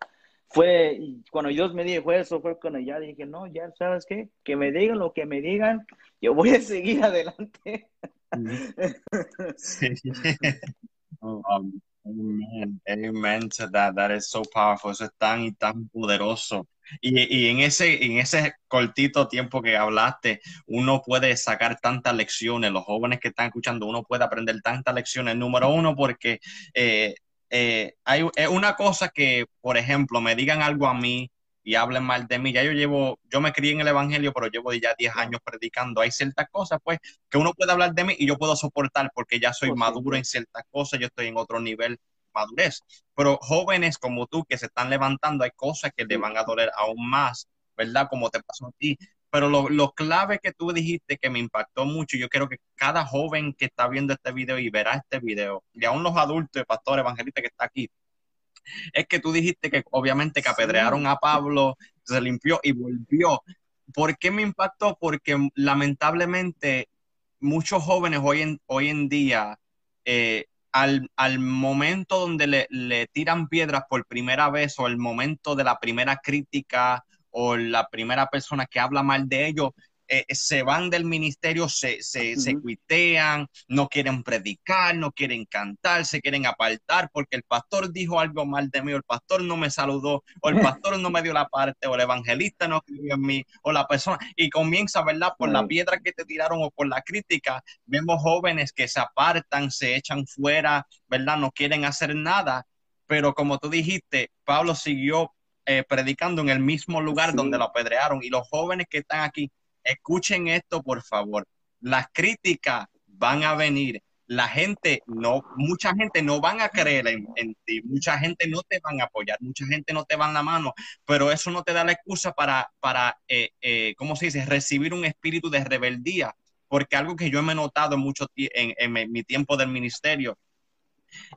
fue, cuando Dios me dijo eso, fue cuando ya dije, no, ya sabes qué, que me digan lo que me digan, yo voy a seguir adelante. Oh, um, Amen, amen to that. That is so powerful. Eso es tan y tan poderoso. Y, y, en, ese, en ese cortito tiempo que hablaste, uno puede sacar tantas lecciones. Los jóvenes que están escuchando, uno puede aprender tantas lecciones. Número uno, porque eh, eh, hay una cosa que, por ejemplo, me digan algo a mí y hablen mal de mí. Ya yo llevo, yo me crié en el Evangelio, pero llevo ya 10 años predicando. Hay ciertas cosas, pues, que uno puede hablar de mí y yo puedo soportar porque ya soy maduro en ciertas cosas, yo estoy en otro nivel madurez. Pero jóvenes como tú que se están levantando, hay cosas que te van a doler aún más, ¿verdad? Como te pasó a ti. Pero lo, lo clave que tú dijiste que me impactó mucho, yo quiero que cada joven que está viendo este video y verá este video, y aún los adultos, pastor evangelista que está aquí, es que tú dijiste que obviamente que apedrearon a Pablo, se limpió y volvió. ¿Por qué me impactó? Porque lamentablemente muchos jóvenes hoy en, hoy en día, eh, al, al, momento donde le, le, tiran piedras por primera vez o el momento de la primera crítica o la primera persona que habla mal de ellos, eh, se van del ministerio, se, se, se, cuitean, no quieren predicar, no quieren cantar, se quieren apartar porque el pastor dijo algo mal de mí, o el pastor no me saludó, o el pastor no me dio la parte, o el evangelista no creyó en mí, o la persona, y comienza, ¿verdad? Por la piedra que te tiraron o por la crítica, vemos jóvenes que se apartan, se echan fuera, ¿verdad? No quieren hacer nada, pero como tú dijiste, Pablo siguió eh, predicando en el mismo lugar donde lo apedrearon y los jóvenes que están aquí escuchen esto, por favor. Las críticas van a venir. La gente no, mucha gente no van a creer en, ti, mucha gente no te van a apoyar, mucha gente no te va a la mano, pero eso no te da la excusa para, para eh, eh, ¿cómo se dice?, recibir un espíritu de rebeldía, porque algo que yo me he notado mucho en, en mi tiempo del ministerio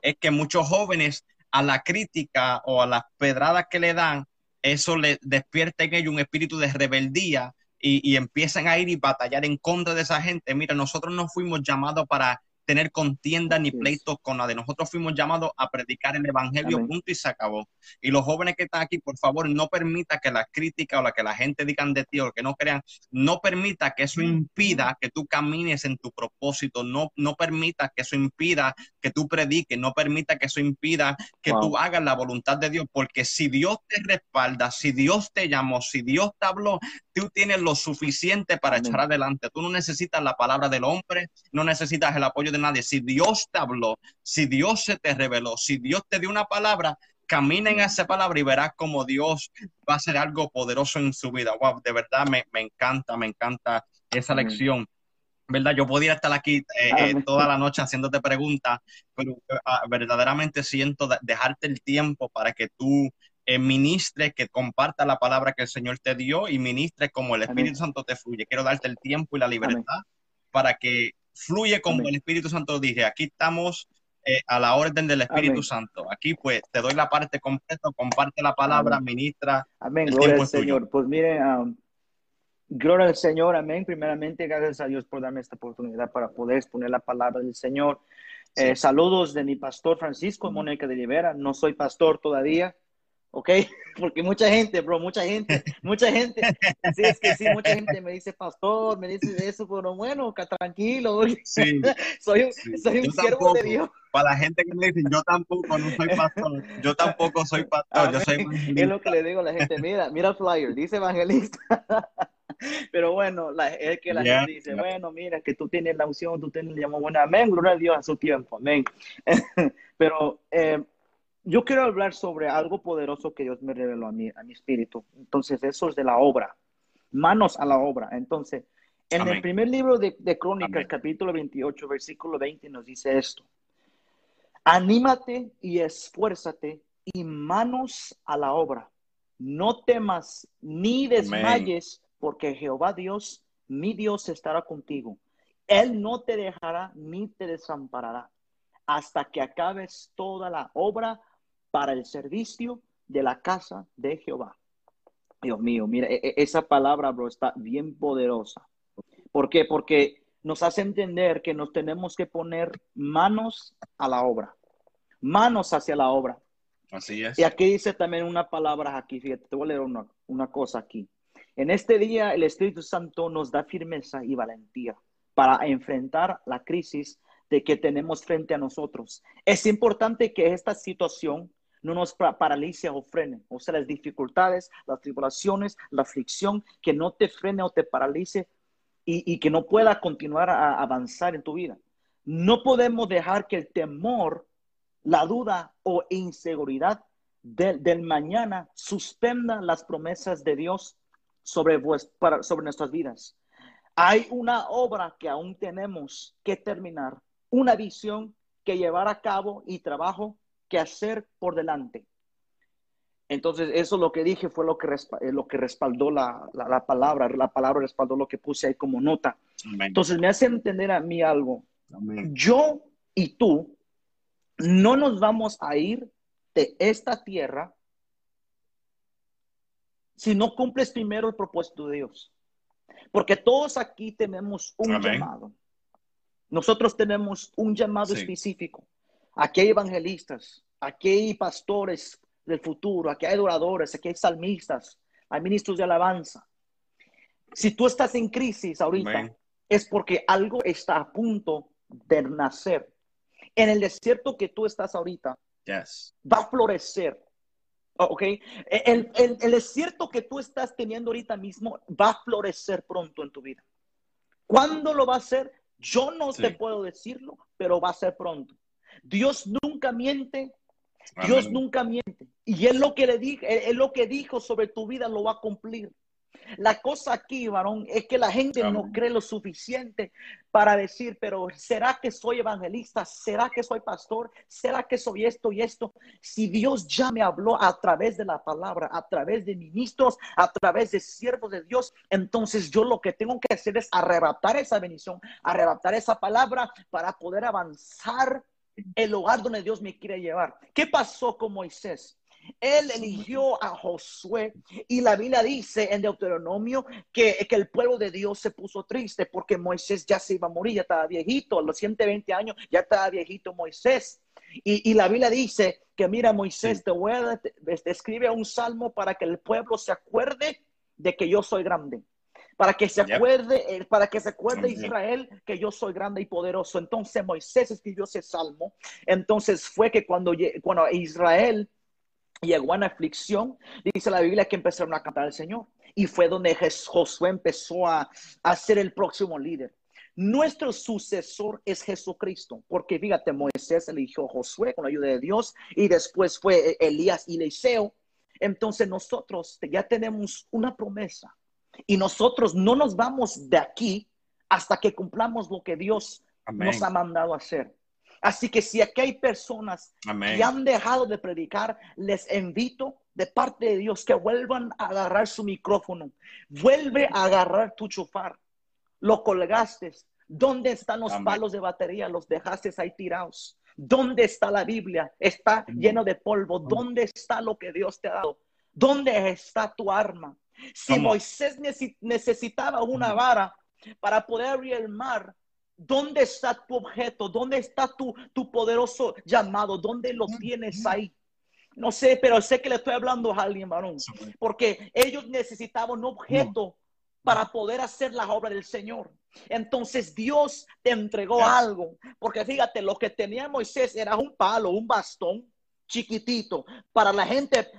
es que muchos jóvenes a la crítica o a las pedradas que le dan, eso le despierta en ellos un espíritu de rebeldía y, y, empiezan a ir y batallar en contra de esa gente. Mira, nosotros no fuimos llamados para tener contienda ni pleitos con nadie. Nosotros fuimos llamados a predicar el evangelio, punto y se acabó. Y los jóvenes que están aquí, por favor, no permita que la crítica o la que la gente digan de ti o que no crean, no permita que eso impida que tú camines en tu propósito, no, no permita que eso impida que tú prediques, no permita que eso impida que tú hagas la voluntad de Dios, porque si Dios te respalda, si Dios te llamó, si Dios te habló, tú tienes lo suficiente para echar adelante. Tú no necesitas la palabra del hombre, no necesitas el apoyo de nadie. Si Dios te habló, si Dios se te reveló, si Dios te dio una palabra, camina en esa palabra y verás como Dios va a hacer algo poderoso en su vida. Wow, de verdad me, encanta, me encanta esa lección. ¿Verdad? Yo podría estar aquí eh, eh, toda la noche haciéndote preguntas, pero ah, verdaderamente siento dejarte el tiempo para que tú eh, ministres, que comparta la palabra que el Señor te dio y ministres como el Espíritu Santo te fluye. Quiero darte el tiempo y la libertad para que fluye como el Espíritu Santo dije. Aquí estamos eh, a la orden del Espíritu Santo. Aquí pues te doy la parte completa, comparte la palabra, ministra. Amén, gloria al Señor. Pues mire, um, gloria al Señor, amén. Primeramente, gracias a Dios por darme esta oportunidad para poder exponer la palabra del Señor. Eh, saludos de mi pastor Francisco Mónica de Rivera. No soy pastor todavía, ¿ok? Porque mucha gente, bro, mucha gente, mucha gente, sí, es que sí, mucha gente me dice pastor, me dice eso, pero bueno, tranquilo, sí, soy, un, soy un siervo de Dios. Para la gente que me dice, yo tampoco no soy pastor, yo tampoco soy pastor, yo soy Es lo que le digo a la gente, mira, mira el flyer, dice evangelista. Pero bueno, la, es que la gente dice, bueno, mira, que tú tienes la unción, tú tienes el llamado, bueno, amén, gloria a Dios a su tiempo, amén. Pero eh, yo quiero hablar sobre algo poderoso que Dios me reveló a mi, a mi espíritu. Entonces, eso es de la obra. Manos a la obra. Entonces, en el primer libro de, de Crónicas, capítulo 28, versículo 20, nos dice esto. Anímate y esfuérzate y manos a la obra. No temas ni desmayes, porque Jehová Dios, mi Dios, estará contigo. Él no te dejará ni te desamparará hasta que acabes toda la obra para el servicio de la casa de Jehová. Dios mío, mira, e, e, esa palabra, bro, está bien poderosa. ¿Por qué? Porque nos hace entender que nos tenemos que poner manos a la obra, manos hacia la obra. Así es. Y aquí dice también una palabra aquí, fíjate, te voy a leer una, una cosa aquí. En este día el Espíritu Santo nos da firmeza y valentía para enfrentar la crisis de que tenemos frente a nosotros. Es importante que esta situación no nos paralice o frene. O sea, las dificultades, las tribulaciones, la aflicción, que no te frene o te paralice y, que no pueda continuar a avanzar en tu vida. No podemos dejar que el temor, la duda o inseguridad del, mañana suspenda las promesas de Dios sobre, sobre nuestras vidas. Hay una obra que aún tenemos que terminar, una visión que llevar a cabo y trabajo que hacer por delante. Entonces, eso lo que dije fue lo que, eh, lo que respaldó la, la, palabra, la palabra respaldó lo que puse ahí como nota. Entonces, me hace entender a mí algo. Yo y tú no nos vamos a ir de esta tierra si no cumples primero el propósito de Dios. Porque todos aquí tenemos un llamado. Nosotros tenemos un llamado específico. Aquí hay evangelistas, aquí hay pastores del futuro, aquí hay adoradores, aquí hay salmistas, hay ministros de alabanza. Si tú estás en crisis ahorita, es porque algo está a punto de nacer. En el desierto que tú estás ahorita, va a florecer. ¿Ok? El, desierto que tú estás teniendo ahorita mismo va a florecer pronto en tu vida. ¿Cuándo lo va a hacer? Yo no te puedo decirlo, pero va a ser pronto. Dios nunca miente. Dios nunca miente. Y él lo que le dijo, él, lo que dijo sobre tu vida lo va a cumplir. La cosa aquí, varón, es que la gente no cree lo suficiente para decir, pero ¿será que soy evangelista? ¿Será que soy pastor? ¿Será que soy esto y esto? Si Dios ya me habló a través de la palabra, a través de ministros, a través de siervos de Dios, entonces yo lo que tengo que hacer es arrebatar esa bendición, arrebatar esa palabra para poder avanzar el lugar donde Dios me quiere llevar. ¿Qué pasó con Moisés? Él eligió a Josué y la Biblia dice en Deuteronomio que, que, el pueblo de Dios se puso triste porque Moisés ya se iba a morir, ya estaba viejito, a los 120 años ya estaba viejito Moisés. Y, y la Biblia dice que mira Moisés, te voy a escribe un salmo para que el pueblo se acuerde de que yo soy grande para que se acuerde, eh, para que se acuerde Israel que yo soy grande y poderoso. Entonces Moisés escribió ese salmo. Entonces fue que cuando, cuando Israel llegó a una aflicción, dice la Biblia que empezaron a cantar al Señor. Y fue donde Josué empezó a, a ser el próximo líder. Nuestro sucesor es Jesucristo, porque fíjate, Moisés eligió a Josué con la ayuda de Dios y después fue Elías y Eliseo. Entonces nosotros ya tenemos una promesa y nosotros no nos vamos de aquí hasta que cumplamos lo que Dios nos ha mandado a hacer. Así que si aquí hay personas que han dejado de predicar, les invito de parte de Dios que vuelvan a agarrar su micrófono. Vuelve a agarrar tu chufar. Lo colgaste. ¿Dónde están los palos de batería? Los dejaste ahí tirados. ¿Dónde está la Biblia? Está lleno de polvo. ¿Dónde está lo que Dios te ha dado? ¿Dónde está tu arma? Si Moisés necesitaba una vara para poder abrir el mar, ¿dónde está tu objeto? ¿Dónde está tu, tu poderoso llamado? ¿Dónde lo tienes ahí? No sé, pero sé que le estoy hablando a alguien, varón, porque ellos necesitaban un objeto para poder hacer la obra del Señor. Entonces Dios te entregó algo, porque fíjate, lo que tenía Moisés era un palo, un bastón, chiquitito. Para la gente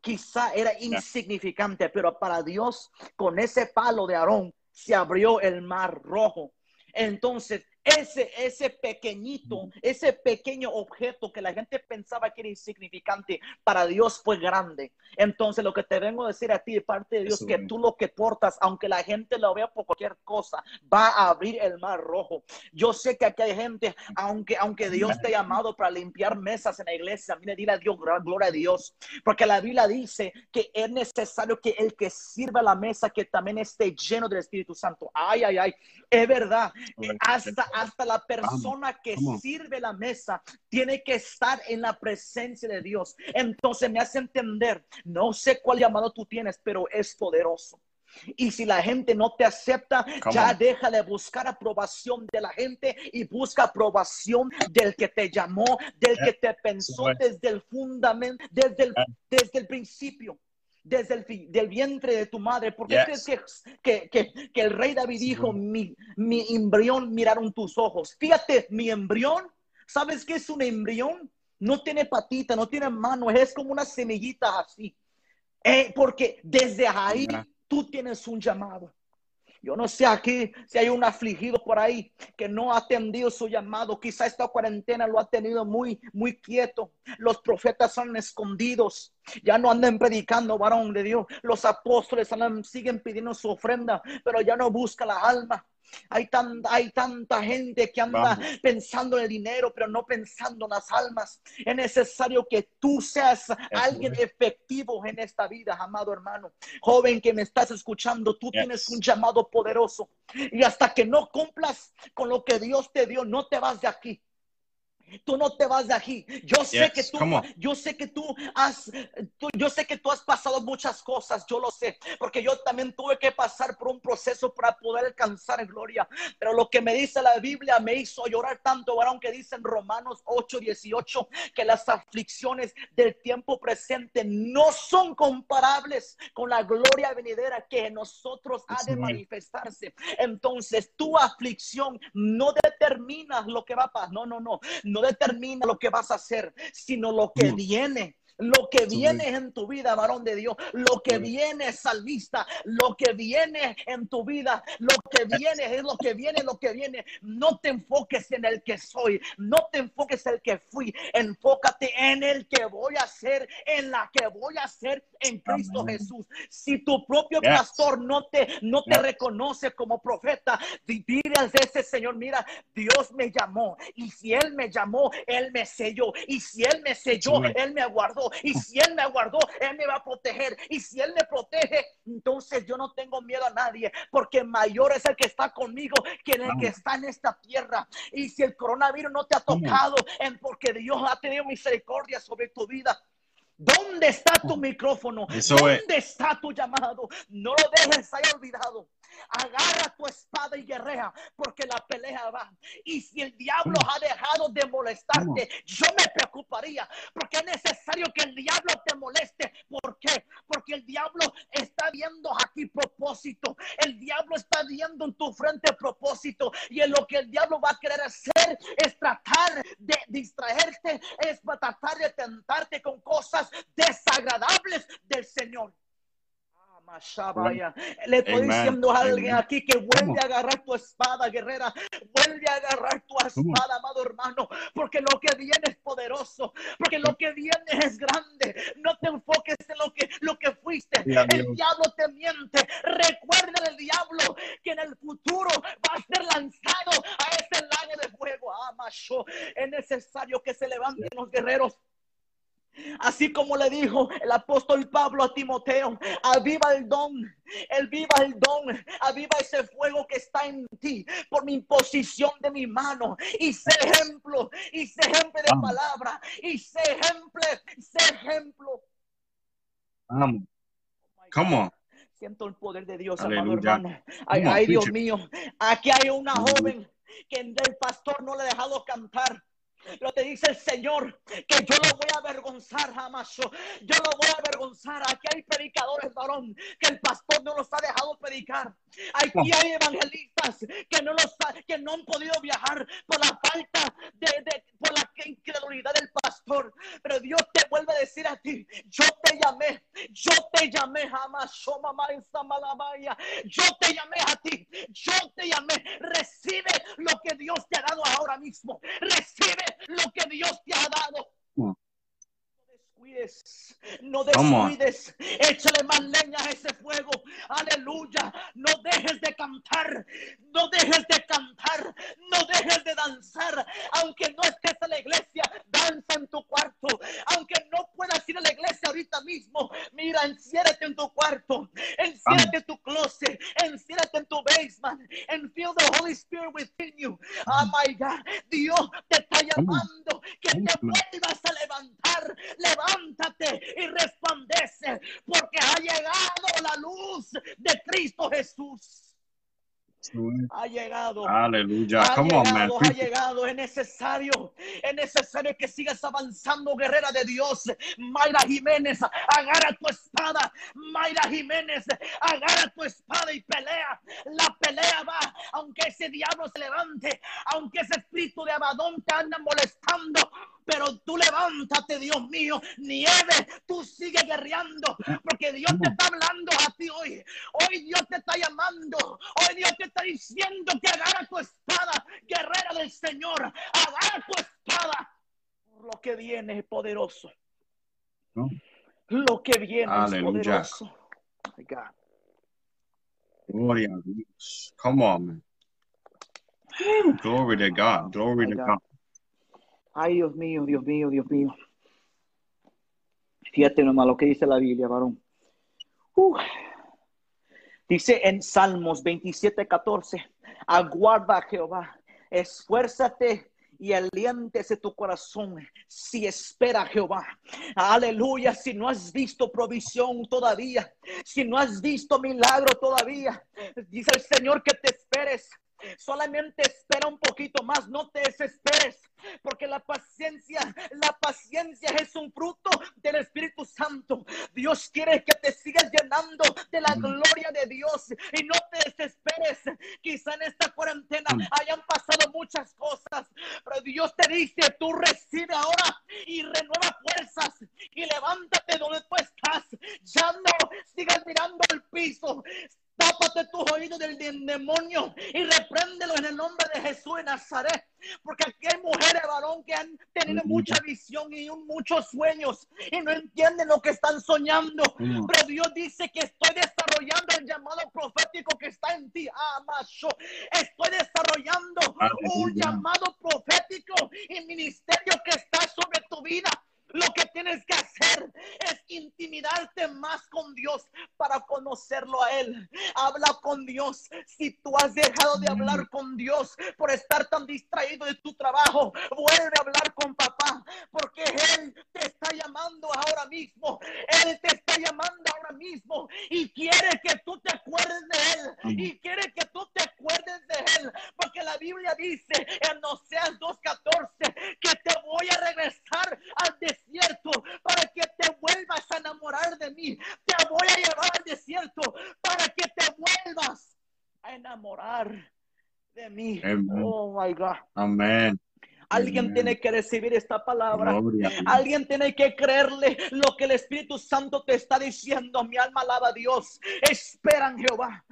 quizá era insignificante, pero para Dios con ese palo de Aarón se abrió el mar rojo. Entonces ese, ese pequeñito, ese pequeño objeto que la gente pensaba que era insignificante, para Dios fue grande. Entonces, lo que te vengo a decir a ti de parte de Dios, que tú lo que portas, aunque la gente lo vea por cualquier cosa, va a abrir el mar rojo. Yo sé que aquí hay gente, aunque, aunque Dios te ha llamado para limpiar mesas en la iglesia, mire, dile a Dios, gloria a Dios, porque la Biblia dice que es necesario que el que sirva la mesa, que también esté lleno del Espíritu Santo. Ay, ay, ay, es verdad. Hasta hasta la persona que sirve la mesa tiene que estar en la presencia de Dios. Entonces me hace entender, no sé cuál llamado tú tienes, pero es poderoso. Y si la gente no te acepta, ya deja de buscar aprobación de la gente y busca aprobación del que te llamó, del que te pensó desde el fundamento, desde el, desde el principio desde el del vientre de tu madre. ¿Por qué crees que, que, que, el rey David dijo, mi, mi embrión miraron tus ojos? Fíjate, mi embrión, ¿sabes qué es un embrión? No tiene patita, no tiene mano, es como una semillita así. Eh, porque desde ahí tú tienes un llamado. Yo no sé aquí si hay un afligido por ahí que no ha atendido su llamado. Quizá esta cuarentena lo ha tenido muy, muy quieto. Los profetas son escondidos. Ya no andan predicando, varón de Dios. Los apóstoles siguen pidiendo su ofrenda, pero ya no busca la alma. Hay, hay tanta gente que anda pensando en el dinero, pero no pensando en las almas. Es necesario que tú seas alguien efectivo en esta vida, amado hermano. Joven que me estás escuchando, tú tienes un llamado poderoso. Y hasta que no cumplas con lo que Dios te dio, no te vas de aquí. Tú no te vas de aquí. Yo sé que tú, yo sé que tú has, yo sé que tú has pasado muchas cosas. Yo lo sé, porque yo también tuve que pasar por un proceso para poder alcanzar gloria. Pero lo que me dice la Biblia me hizo llorar tanto, varón, que dice en Romanos 8, 18, que las aflicciones del tiempo presente no son comparables con la gloria venidera que en nosotros ha de manifestarse. Entonces, tu aflicción no determina lo que va a pasar. No, no, no. No determina lo que vas a hacer, sino lo que viene Lo que viene en tu vida, varón de Dios, lo que viene, salmista, lo que viene en tu vida, lo que viene es lo que viene, lo que viene. No te enfoques en el que soy, no te enfoques en el que fui, enfócate en el que voy a ser, en la que voy a ser en Cristo Jesús. Si tu propio pastor no te, no te reconoce como profeta, dile a ese Señor, mira, Dios me llamó y si Él me llamó, Él me selló y si Él me selló, Él me y si Él me guardó, Él me va a proteger. Y si Él me protege, entonces yo no tengo miedo a nadie, porque mayor es el que está conmigo que el que está en esta tierra. Y si el coronavirus no te ha tocado, en porque Dios ha tenido misericordia sobre tu vida. ¿Dónde está tu micrófono? ¿Dónde está tu llamado? No lo dejes ahí olvidado. Agarra tu espada y guerrea, porque la pelea va. Y si el diablo ha dejado de molestarte, yo me preocuparía, porque es necesario que el diablo te moleste. ¿Por qué? Porque el diablo está viendo aquí propósito. El diablo está viendo en tu frente propósito. Y en lo que el diablo va a querer hacer es tratar de distraerte, es tratar de tentarte con cosas desagradables del Señor. Le estoy diciendo a alguien aquí que vuelve a agarrar tu espada, guerrera. Vuelve a agarrar tu espada, amado hermano, porque lo que viene es poderoso, porque lo que viene es grande. No te enfoques en lo que, lo que fuiste. El diablo te miente. Recuerda el diablo que en el futuro va a ser lanzado a ese lago de fuego. Ah, macho, es necesario que se levanten los guerreros Así como le dijo el apóstol Pablo a Timoteo, aviva el don, el viva el don, aviva ese fuego que está en ti por mi imposición de mi mano y sé ejemplo, y sé ejemplo de palabra, y sé ejemplo, sé ejemplo. Vamos. ¿Cómo? Siento el poder de Dios, amado hermano. Ay, ay, Dios mío, aquí hay una joven que el pastor no le ha dejado cantar. Lo te dice el Señor, que yo lo voy a avergonzar jamás. Yo lo voy a avergonzar. Aquí hay predicadores, varón, que el pastor no los ha dejado predicar. Aquí hay evangelistas que no, los que no han podido viajar por la falta de, de por la incredulidad del pastor. Pero Dios te vuelve a decir a ti, yo te llamé, yo te llamé jamás. Yo te llamé a ti, yo te llamé. Recibe lo que Dios te ha dado ahora mismo. Recibe lo que Dios te ha dado. No descuides, no descuides, échale más leña a ese fuego, aleluya, no dejes de cantar, no dejes de cantar, no dejes de danzar, aunque no estés en la iglesia, danza en tu cuarto, aunque no puedas ir a la iglesia ahorita mismo, mira, enciérrate en tu cuarto, enciérrate en tu closet, enciérrate en tu basement, and feel the Holy Spirit within you. Oh my God, Dios te está llamando que te vuelvas a levantar, levántate y resplandece, porque ha llegado la luz de Cristo Jesús. Ha llegado. Aleluya. Ha llegado, ha llegado. Es necesario. Es necesario que sigas avanzando, guerrera de Dios. Mayra Jiménez, agarra tu espada. Mayra Jiménez, agarra tu espada y pelea. La pelea va, aunque ese diablo se levante, aunque ese espíritu de Abadón te anda molestando, pero tú levántate, Dios mío. Nieve, tú sigue guerreando, porque Dios te está hablando a ti hoy. Hoy Dios te está llamando. Hoy Dios te está diciendo que agarra tu espada, guerrera del Señor. Agarra tu espada. Por lo que viene es poderoso. Lo que viene es poderoso. Gloria a Dios. Come on, man. Glory to God. Glory to God. Ay, Dios mío, Dios mío, Dios mío. Fíjate nomás lo que dice la Biblia, varón. Dice en Salmos 27, 14, aguarda Jehová, esfuérzate y aliéntese tu corazón si espera Jehová. Aleluya, si no has visto provisión todavía, si no has visto milagro todavía, dice el Señor que te esperes. Solamente espera un poquito más, no te desesperes porque la paciencia, la paciencia es un fruto del Espíritu Santo. Dios quiere que te sigas llenando de la gloria de Dios y no te desesperes. Quizá en esta cuarentena hayan pasado muchas cosas, pero Dios te dice, tú recibe ahora y renueva fuerzas y levántate donde tú estás. Ya no sigas mirando el piso. Tápate tus oídos del, demonio y repréndelo en el nombre de Jesús de Nazaret. Porque aquí hay mujeres, varón, que han tenido mucha visión y muchos sueños y no entienden lo que están soñando. Pero Dios dice que estoy desarrollando el llamado profético que está en ti. Ah, macho. Estoy desarrollando un llamado profético y ministerio que está sobre tu vida. Lo que tienes que hacer es intimidarte más con Dios para conocerlo a Él. Habla con Dios. Si tú has dejado de hablar con Dios por estar tan distraído de tu trabajo, vuelve a hablar con papá, porque Él te está llamando ahora mismo. Él te está llamando ahora mismo y quiere que tú te acuerdes de Él. Y quiere que tú te acuerdes de Él, porque la Biblia dice en Oseas 2.14 que te voy a regresar al desierto para que te vuelvas a enamorar de mí. Te voy a llevar al desierto para que te vuelvas a enamorar de mí. Amen. Oh my God. Amén. Alguien Amen. tiene que recibir esta palabra. Gloria. Alguien tiene que creerle lo que el Espíritu Santo te está diciendo. Mi alma alaba a Dios. Espera en Jehová.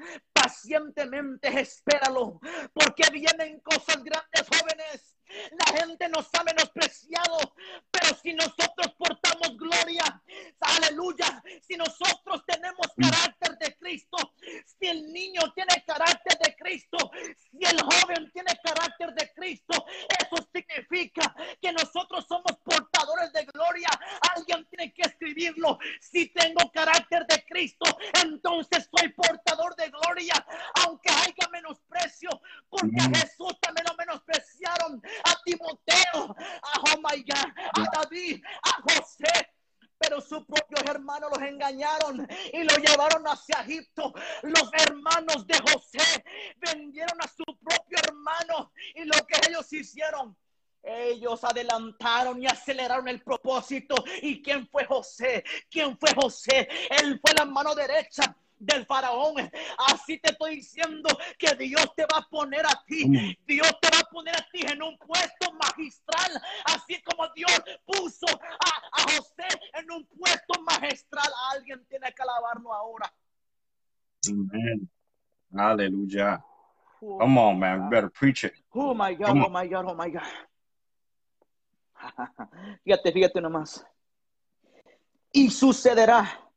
Pacientemente espéralo. Porque vienen cosas grandes, jóvenes. La gente nos ha menospreciado. Pero si nosotros portamos gloria, aleluya. Si nosotros tenemos carácter de Cristo, si el niño tiene carácter de Cristo, si el joven tiene carácter de Cristo, eso significa que nosotros somos portadores de gloria. Alguien tiene que escribirlo. Si tengo carácter de Cristo, entonces soy portador de gloria, aunque haya menosprecio, porque a. Jesús también lo menospreciaron, a Timoteo, a oh my God, a David, a José. Pero sus propios hermanos los engañaron y lo llevaron hacia Egipto. Los hermanos de José vendieron a su propio hermano y lo que ellos hicieron. Ellos adelantaron y aceleraron el propósito. ¿Y quién fue José? ¿Quién fue José? Él fue la mano derecha del faraón. Así te estoy diciendo que Dios te va a poner a ti. Dios te va a poner a ti en un puesto magistral. Así como Dios puso a, a José en un puesto magistral. Alguien tiene que alabarlo ahora. Amén. Aleluya. Come on, man. We better preach it. Oh my God, Come oh on. my God, oh my God. Fíjate, fíjate nomás. Y sucederá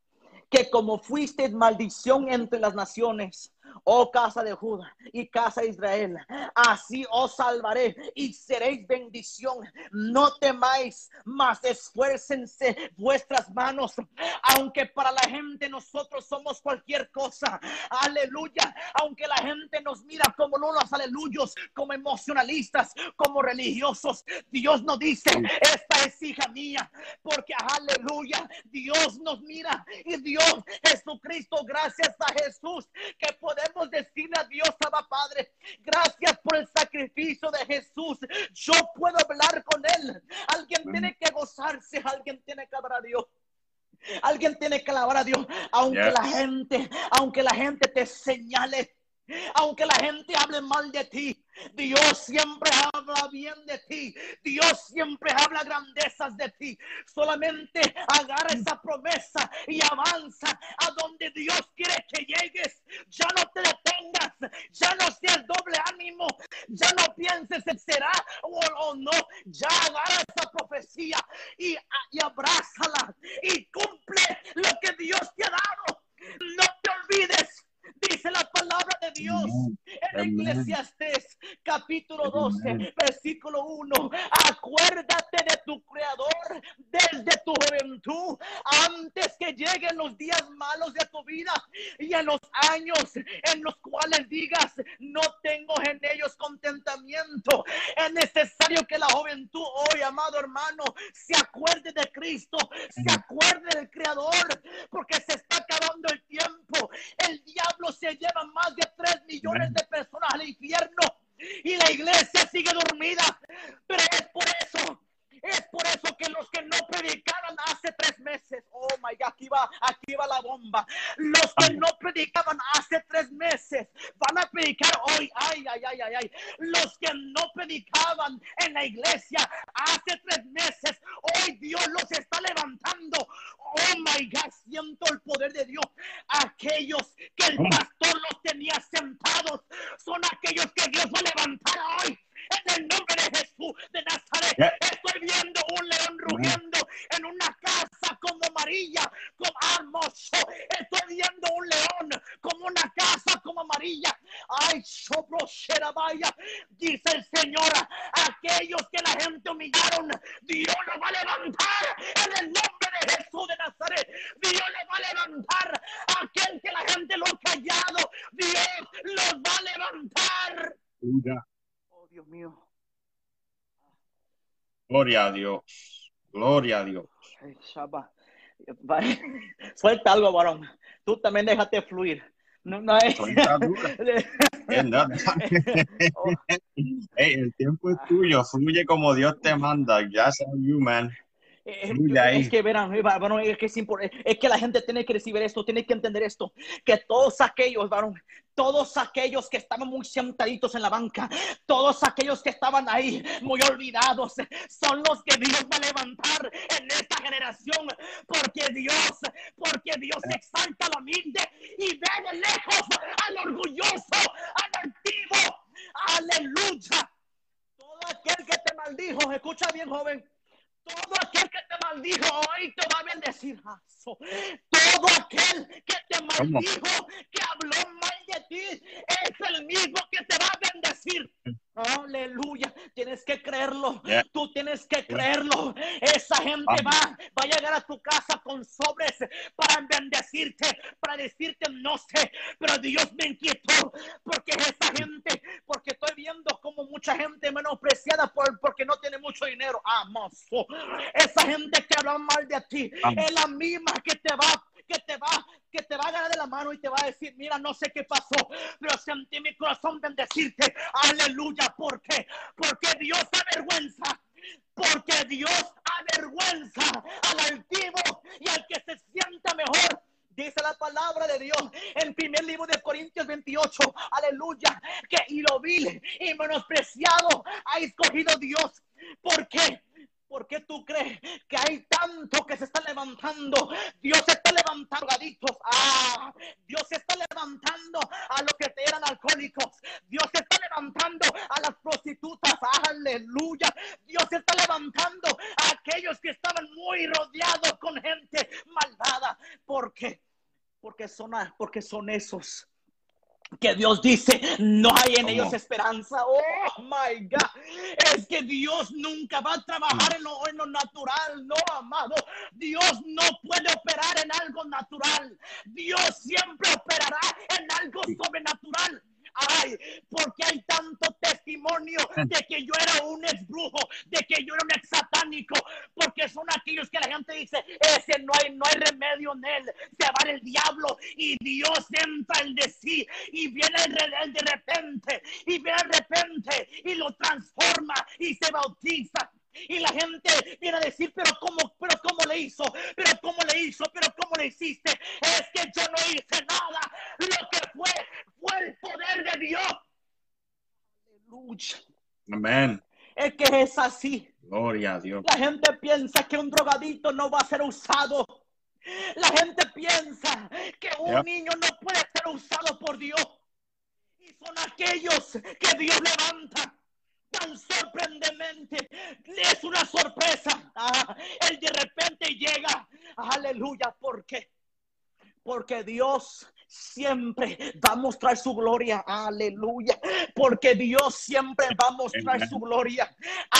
que como fuiste maldición entre las naciones, oh casa de Judá y casa de Israel, así os salvaré y seréis bendición. No temáis, mas esfuércense vuestras manos, aunque para la gente nosotros somos cualquier cosa. Aleluya, aunque la gente nos mira como unos aleluyos, como emocionalistas, como religiosos, Dios nos dice, esta es hija mía, porque aleluya, Dios nos mira y Dios Jesucristo, gracias a Jesús, que podemos decirle a Dios, Abba Padre, gracias por el sacrificio de Jesús. Yo puedo hablar con Él. Alguien tiene que gozarse, alguien tiene que hablar a Dios. Alguien tiene que alabar a Dios, aunque Yes. la gente, aunque la gente te señale, aunque la gente hable mal de ti, Dios siempre habla bien de ti. Dios siempre habla grandezas de ti. Solamente agarra esa promesa y avanza a donde Dios quiere que llegues. Ya no te detengas, ya no seas doble ánimo, ya no pienses en será o, o no. Ya agarra esa profecía y, y abrázala y cumple lo que Dios te ha dado. No te olvides, dice la palabra de Dios en. Eclesiastés capítulo 12, Amén. versículo 1. Acuérdate de tu creador desde tu juventud, antes que lleguen los días malos de tu vida y en los años en los cuales digas, no tengo en ellos contentamiento. Es necesario que la juventud hoy, amado hermano, se acuerde de Cristo, se acuerde del creador, porque se está acabando el tiempo. El diablo se lleva más de 3 millones de personas al infierno y la iglesia sigue dormida. Pero es por eso, es por eso que los que no predicaban hace tres meses, oh my God, aquí va, aquí va la bomba. Los que no predicaban hace tres meses van a predicar hoy. Ay, ay, ay, ay, ay. Los que no predicaban en la iglesia hace tres meses, hoy Dios los está levantando levantando. Oh my God, siento el poder de Dios. Aquellos que el ¿Cómo? pastor los tenía sentados son aquellos que Dios va a levantar hoy. En el nombre de Jesús de Nazaret, Yeah. estoy viendo un león rugiendo en una casa como amarilla, como hermoso. Estoy viendo un león como una casa como amarilla. Ay, sopro vaya. Dice el Señor, aquellos que la gente humillaron, Dios los va a levantar en el nombre de Jesús de Nazaret. Dios los va a levantar. Aquel que la gente lo ha callado, Dios los va a levantar. Aleluya. Oh, Dios mío. Gloria a Dios. Gloria a Dios. Va- Suelta algo, varón. Tú también déjate fluir. No, no es. Nada. Oh, Hey, el tiempo es tuyo. Fluye como Dios te manda. Just on you, man. Eh, ahí. es que verán, eh, varón, es que es es que la gente tiene que recibir esto, tiene que entender esto, que todos aquellos, varón, todos aquellos que estaban muy sentaditos en la banca, todos aquellos que estaban ahí muy olvidados, son los que Dios va a levantar en esta generación, porque Dios, porque Dios exalta al humilde y ve de lejos al orgulloso, al altivo, aleluya. Todo aquel que te maldijo, escucha bien, joven. Todo aquel que te maldijo hoy te va a bendecir. Todo aquel que te maldijo, que habló mal de ti, es el mismo que te va a bendecir. Aleluya. Tienes que creerlo. Yeah. Tú tienes que creerlo. Esa gente va, va a llegar a tu casa con sobres para bendecirte, para decirte no sé, pero Dios me inquietó porque esa gente, porque estoy viendo como mucha gente menospreciada por, porque no tiene mucho dinero. Amazo. Esa gente que habla mal de ti es la misma que te va, que te va, que te va a agarrar de la mano y te va a decir, mira, no sé qué pasó, pero sentí mi corazón bendecirte. Aleluya. ¿Por qué? Porque Dios avergüenza. Porque Dios avergüenza al altivo y al que se sienta mejor. Dice la palabra de Dios en primer libro de Corintios 28. Aleluya. Que y lo vil y menospreciado ha escogido Dios. ¿Por qué? ¿Por qué tú crees que hay tanto que se está levantando? Dios está levantando adictos. Ah, Dios está levantando a los que eran alcohólicos. Dios está levantando a las prostitutas. Aleluya. Dios está levantando a aquellos que estaban muy rodeados con gente malvada. ¿Por qué? Porque son, porque son esos que Dios dice, no hay en ellos esperanza. Oh my God. Es que Dios nunca va a trabajar en lo, en lo natural, no, amado. Dios no puede operar en algo natural. Dios siempre operará en algo sobrenatural. Ay, porque hay tanto testimonio de que yo era un ex brujo, de que yo era un ex satánico, porque son aquellos que la gente dice, ese no hay, no hay remedio en él, se va el diablo y Dios entra en de sí y viene el, el de repente y viene de repente y lo transforma y se bautiza. Y la gente viene a decir, pero cómo, pero cómo le hizo, pero cómo le hizo, pero cómo le hiciste. Es que yo no hice nada. Lo que fue, fue el poder de Dios. Aleluya. Amén. Es que es así. Gloria a Dios. La gente piensa que un drogadito no va a ser usado. La gente piensa que un Yep. niño no puede ser usado por Dios. Y son aquellos que Dios levanta tan sorprendentemente. Es una sorpresa. Ah, el de repente llega. Aleluya. ¿Por qué? Porque Dios siempre va a mostrar su gloria. Aleluya. Porque Dios siempre va a mostrar su gloria.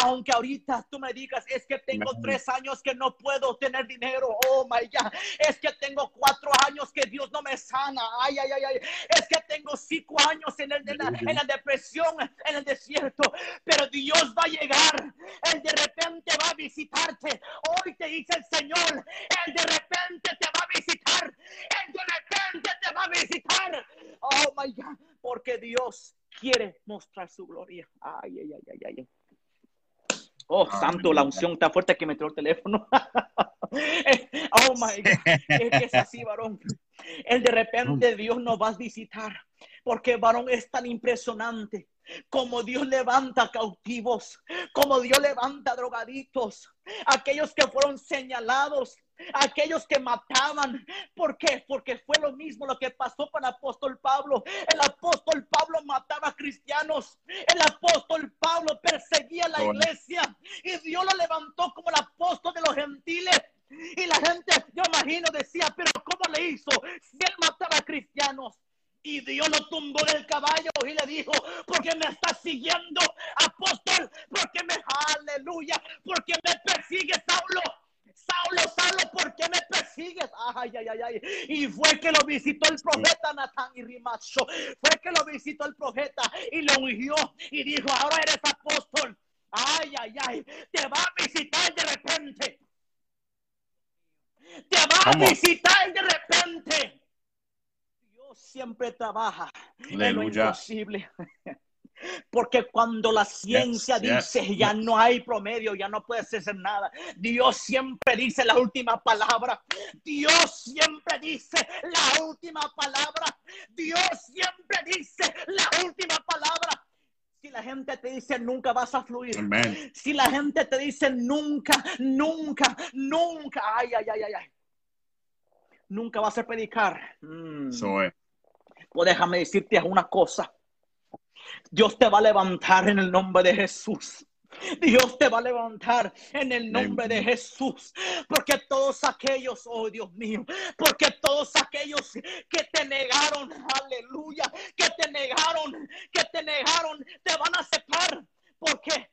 Aunque ahorita tú me digas, es que tengo tres años que no puedo tener dinero. Oh my God. Es que tengo cuatro años que Dios no me sana. Ay, ay, ay, ay. Es que tengo cinco años en, el- en la, en la depresión, en el desierto. Pero Dios va a llegar. Él de repente va a visitarte. Hoy te dice el Señor. Él de repente te va a visitar. Él de repente te va a visitar. Oh my God. Porque Dios quiere mostrar su gloria. Ay, ay, ay, ay, ay. Oh, santo, la unción está fuerte que me tiró el teléfono. oh my God. Es que es así, varón. Él de repente Dios nos va a visitar. Porque varón es tan impresionante como Dios levanta cautivos, como Dios levanta drogaditos, aquellos que fueron señalados, aquellos que mataban. ¿Por qué? Porque fue lo mismo lo que pasó con el apóstol Pablo. El apóstol Pablo mataba cristianos. El apóstol Pablo perseguía la iglesia y Dios lo levantó como el apóstol de los gentiles. Y la gente, yo imagino, decía, pero ¿cómo le hizo si él mataba cristianos? Y Dios lo tumbó del caballo y le dijo, porque me está siguiendo, apóstol, porque me, aleluya, porque me persigue Saulo. Saulo, Saulo, ¿por qué me persigues? Ay, ay, ay, ay. Y fue que lo visitó el profeta Natán y Rimacho. Fue que lo visitó el profeta y lo ungió y dijo, ahora eres apóstol. Ay, ay, ay. Te va a visitar de repente. Te va a visitar de repente siempre trabaja en lo imposible. Porque cuando la ciencia dice ya no hay promedio, ya no puedes hacer nada, Dios siempre dice la última palabra. Dios siempre dice la última palabra. Dios siempre dice la última palabra. Si la gente te dice nunca vas a fluir. Si la gente te dice nunca, nunca, nunca, ay, ay, ay, ay, ay. Nunca vas a predicar. Mm. Pues déjame decirte una cosa. Dios te va a levantar en el nombre de Jesús. Dios te va a levantar en el nombre de Jesús. Porque todos aquellos, oh Dios mío, porque todos aquellos que te negaron, aleluya, que te negaron, que te negaron, te van a aceptar. ¿Por qué?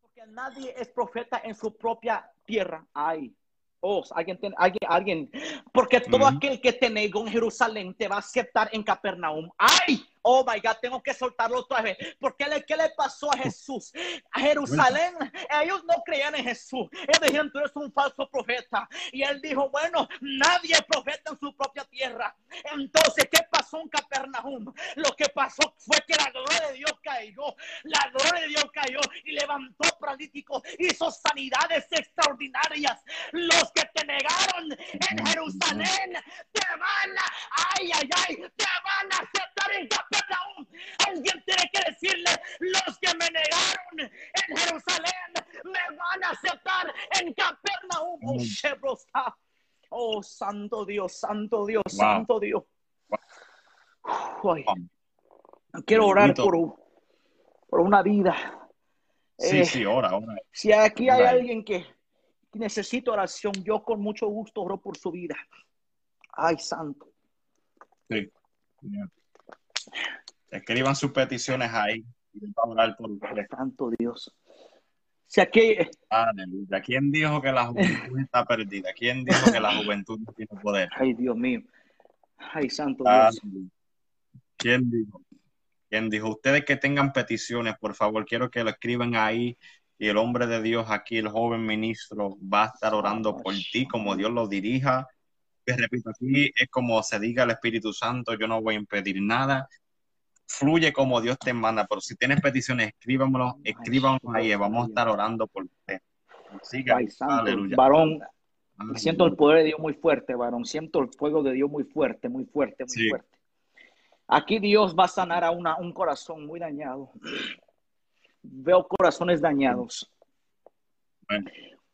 Porque nadie es profeta en su propia tierra. Ay, Oh, alguien, alguien, alguien, porque todo aquel que te negó en Jerusalén te va a aceptar en Capernaum. ¡Ay! Oh my God, tengo que soltarlo otra vez. Porque le, ¿qué le pasó a Jesús? A Jerusalén, ellos no creían en Jesús. Ellos dijeron, tú eres un falso profeta. Y él dijo, bueno, nadie es profeta en su propia tierra. Entonces, ¿qué pasó en Capernaum? Lo que pasó fue que la gloria de Dios cayó. La gloria de Dios cayó y levantó paralíticos, hizo sanidades extraordinarias. Los que te negaron en Jerusalén te van a, ay, ay, ay, te van a aceptar en Capernaum. Alguien tiene que decirle, los que me negaron en Jerusalén me van a aceptar en Capernaum. Oh, oh santo Dios, santo Dios, santo Dios. Quiero orar por, por una vida. Sí, eh, sí, ora, ora. Si aquí hay alguien que necesita oración, yo con mucho gusto oro por su vida. Ay, santo. Sí. Escriban sus peticiones ahí. orar por Santo Dios. Si aquí... Aleluya. ¿Quién dijo que la juventud está perdida? ¿Quién dijo que la juventud no tiene poder? Ay, Dios mío. Ay, santo Dios. ¿Quién dijo? ¿Quién dijo? Ustedes que tengan peticiones, por favor, quiero que lo escriban ahí. Y el hombre de Dios aquí, el joven ministro, va a estar orando por ti como Dios lo dirija que repito, aquí es como se diga el Espíritu Santo, yo no voy a impedir nada, fluye como Dios te manda, pero si tienes peticiones, escríbamelo, escríbamelo ahí, vamos a estar orando por usted. Siga, aleluya. Varón, siento el poder de Dios muy fuerte, varón, siento el fuego de Dios muy fuerte, muy fuerte, muy fuerte. Aquí Dios va a sanar a una, un corazón muy dañado. Veo corazones dañados.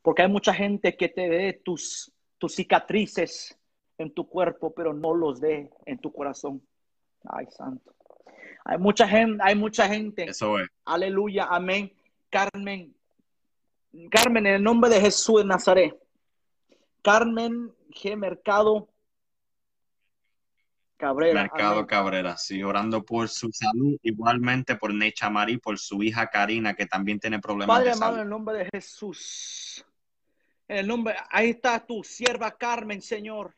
Porque hay mucha gente que te ve tus, tus cicatrices en tu cuerpo, pero no los ve en tu corazón. Ay, santo. Hay mucha gente, hay mucha gente. Eso es. Aleluya, amén. Carmen, Carmen, en el nombre de Jesús de Nazaret. Carmen G. Mercado Cabrera. Mercado Cabrera, sí, orando por su salud, igualmente por Necha Marí, por su hija Karina, que también tiene problemas Padre de amado, en el nombre de Jesús. En el nombre, ahí está tu sierva Carmen, Señor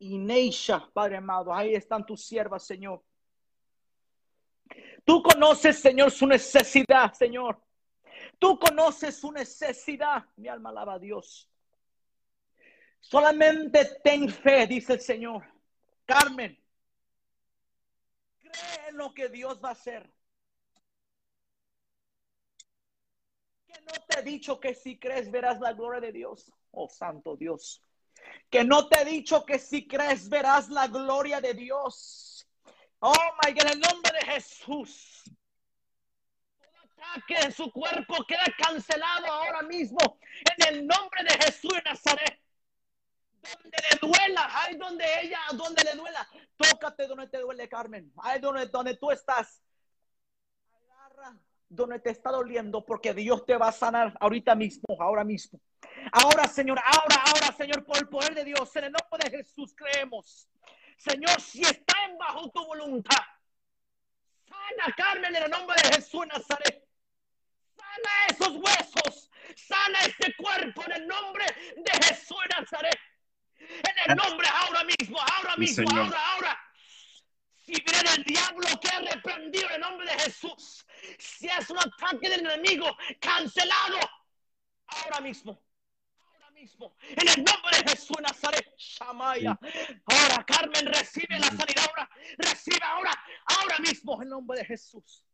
y Neisha, Padre amado. Ahí están tus siervas, Señor. Tú conoces, Señor, su necesidad, Señor. Tú conoces su necesidad. Mi alma alaba a Dios. Solamente ten fe, dice el Señor. Carmen, cree en lo que Dios va a hacer. Que no te he dicho que si crees verás la gloria de Dios. Oh, santo Dios que no te he dicho que si crees verás la gloria de Dios. Oh my God, en el nombre de Jesús. Todo ataque en su cuerpo queda cancelado ahora mismo. En el nombre de Jesús de Nazaret. Donde le duela, ahí donde ella, donde le duela. Tócate donde te duele, Carmen. Ahí donde, donde tú estás. Donde te está doliendo, porque Dios te va a sanar ahorita mismo, ahora mismo. Ahora, Señor, ahora, ahora, Señor, por el poder de Dios, en el nombre de Jesús creemos. Señor, si están bajo tu voluntad, sana Carmen en el nombre de Jesús Nazaret. Sana esos huesos, sana este cuerpo en el nombre de Jesús Nazaret. En el nombre ahora mismo, ahora mismo, ahora, ahora. Si viene el diablo que reprendido en el nombre de Jesús, si es un ataque del enemigo, cancelado ahora mismo. Ahora mismo, en el nombre de Jesús Nazaret, Shamaya. Ahora, Carmen, recibe la sanidad ahora, recibe ahora, ahora mismo, en el nombre de Jesús.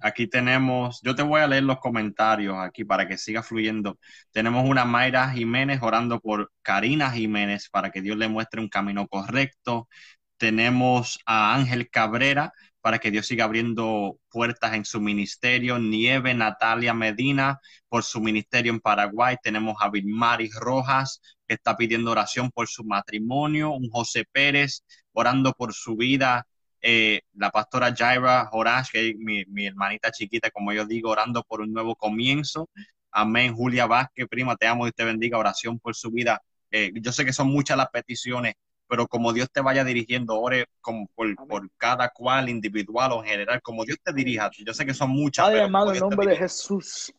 Aquí tenemos, yo te voy a leer los comentarios aquí para que siga fluyendo. Tenemos una Mayra Jiménez orando por Karina Jiménez para que Dios le muestre un camino correcto. Tenemos a Ángel Cabrera para que Dios siga abriendo puertas en su ministerio. Nieve Natalia Medina por su ministerio en Paraguay. Tenemos a Vilmaris Rojas que está pidiendo oración por su matrimonio. Un José Pérez orando por su vida eh, la pastora Jaira Horash, que es mi, mi hermanita chiquita, como yo digo, orando por un nuevo comienzo. Amén. Julia Vázquez, prima, te amo y te bendiga. Oración por su vida. Eh, yo sé que son muchas las peticiones, pero como Dios te vaya dirigiendo, ore como por, por cada cual, individual o general, como Dios te dirija. Yo sé que son muchas. Padre amado, en nombre de. Jesús,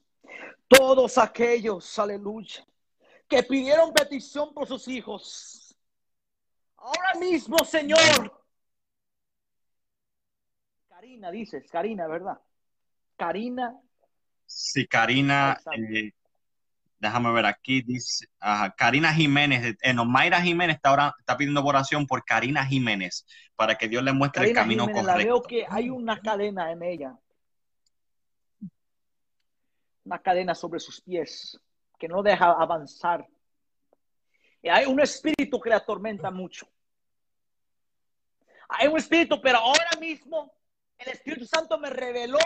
todos aquellos, aleluya, que pidieron petición por sus hijos, ahora mismo, Señor. Karina, dices, Karina, ¿verdad? Karina, Sí, Karina, eh, déjame ver aquí, dice, Karina Jiménez, eh, no, Mayra Jiménez está, ora- está pidiendo oración por Karina Jiménez, para que Dios le muestre el camino Jiménez, la correcto. veo que hay una cadena en ella. Una cadena sobre sus pies que no deja avanzar. Y hay un espíritu que la atormenta mucho. Hay un espíritu, pero ahora mismo el Espíritu Santo me reveló.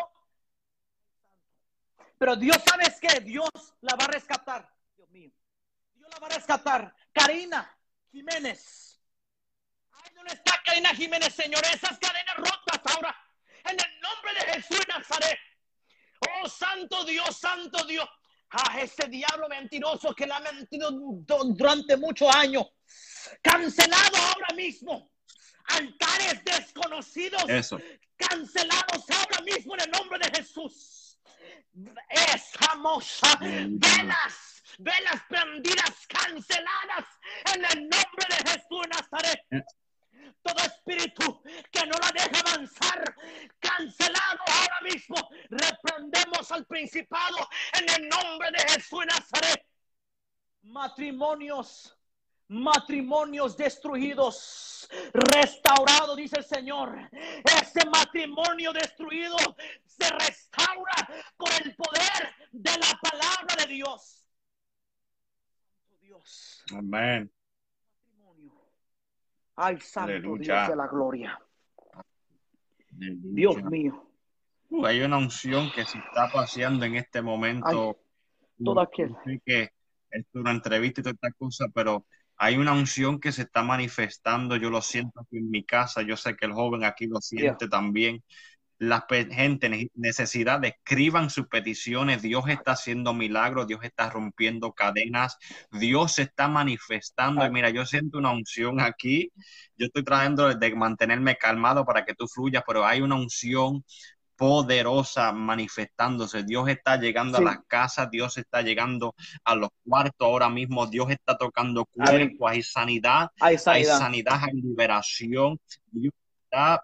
Pero Dios, ¿sabes qué? Dios la va a rescatar. Dios mío. Dios la va a rescatar. Karina Jiménez. Ay, ¿dónde está Karina Jiménez, Señor? Esas cadenas rotas ahora. En el nombre de Jesús de Nazaret. Oh, santo Dios, santo Dios. Ah, ese diablo mentiroso que le ha mentido du- durante muchos años. Cancelado ahora mismo. Altares desconocidos Eso. cancelados ahora mismo en el nombre de Jesús. Es famosa. Velas, velas prendidas, canceladas en el nombre de Jesús Nazaret. Todo espíritu que no la deja avanzar, cancelado ahora mismo. Reprendemos al principado en el nombre de Jesús Nazaret. Matrimonios matrimonios destruidos, restaurado, dice el Señor. Ese matrimonio destruido se restaura con el poder de la palabra de Dios. Dios, Amén. Ay, santo Aleluya. Dios de la gloria. Aleluya. Dios mío. Uh, hay una unción que se está paseando en este momento. todo aquel. Que es una entrevista y toda esta cosa, pero hay una unción que se está manifestando. Yo lo siento aquí en mi casa. Yo sé que el joven aquí lo siente también. La gente, ne- necesidad, escriban sus peticiones. Dios está haciendo milagros, Dios está rompiendo cadenas, Dios se está manifestando. Y mira, yo siento una unción aquí. Yo estoy tratando de mantenerme calmado para que tú fluyas, pero hay una unción poderosa manifestándose. Dios está llegando Sí. a las casas, Dios está llegando a los cuartos ahora mismo, Dios está tocando cuerpos, hay sanidad, Hay hay sanidad. sanidad, hay liberación. Dios está,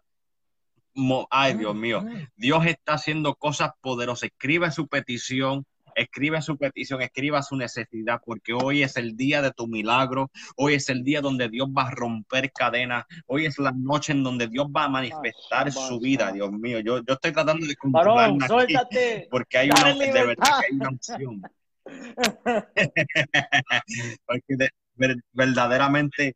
ay Dios mío, Dios está haciendo cosas poderosas. Escribe su petición, escribe su petición, escriba su necesidad, porque hoy es el día de tu milagro, hoy es el día donde Dios va a romper cadenas, hoy es la noche en donde Dios va a manifestar su vida. Dios mío. Yo, yo estoy tratando de controlarme aquí, suéltate. porque hay una, de verdad que hay una unción. porque de- ver- verdaderamente,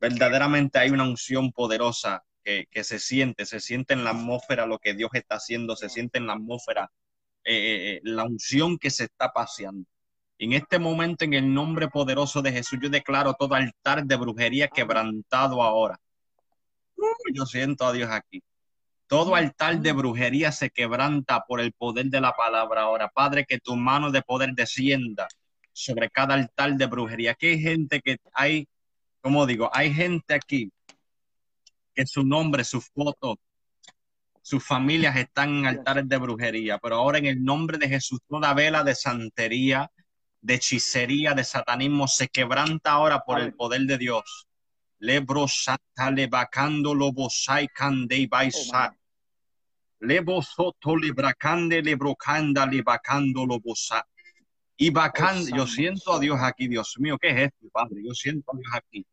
verdaderamente hay una unción poderosa que, que se siente, se siente en la atmósfera lo que Dios está haciendo, se siente en la atmósfera eh, eh, la unción que se está paseando. En este momento, en el nombre poderoso de Jesús, yo declaro todo altar de brujería quebrantado ahora. Uh, yo siento a Dios aquí. Todo altar de brujería se quebranta por el poder de la palabra ahora. Padre, que tu mano de poder descienda sobre cada altar de brujería. Aquí hay gente que hay, como digo, hay gente aquí que su nombre, su foto, sus familias están en altares de brujería, pero ahora en el nombre de Jesús, toda vela de santería, de hechicería, de satanismo, se quebranta ahora por el poder de Dios. Lebro sata lebacando lobosai cande baisa. Lebo soto lebracande lebrocanda lebacando lobosa. Y bacán, yo siento a Dios aquí, Dios mío, ¿qué es esto, Padre? Yo siento a Dios aquí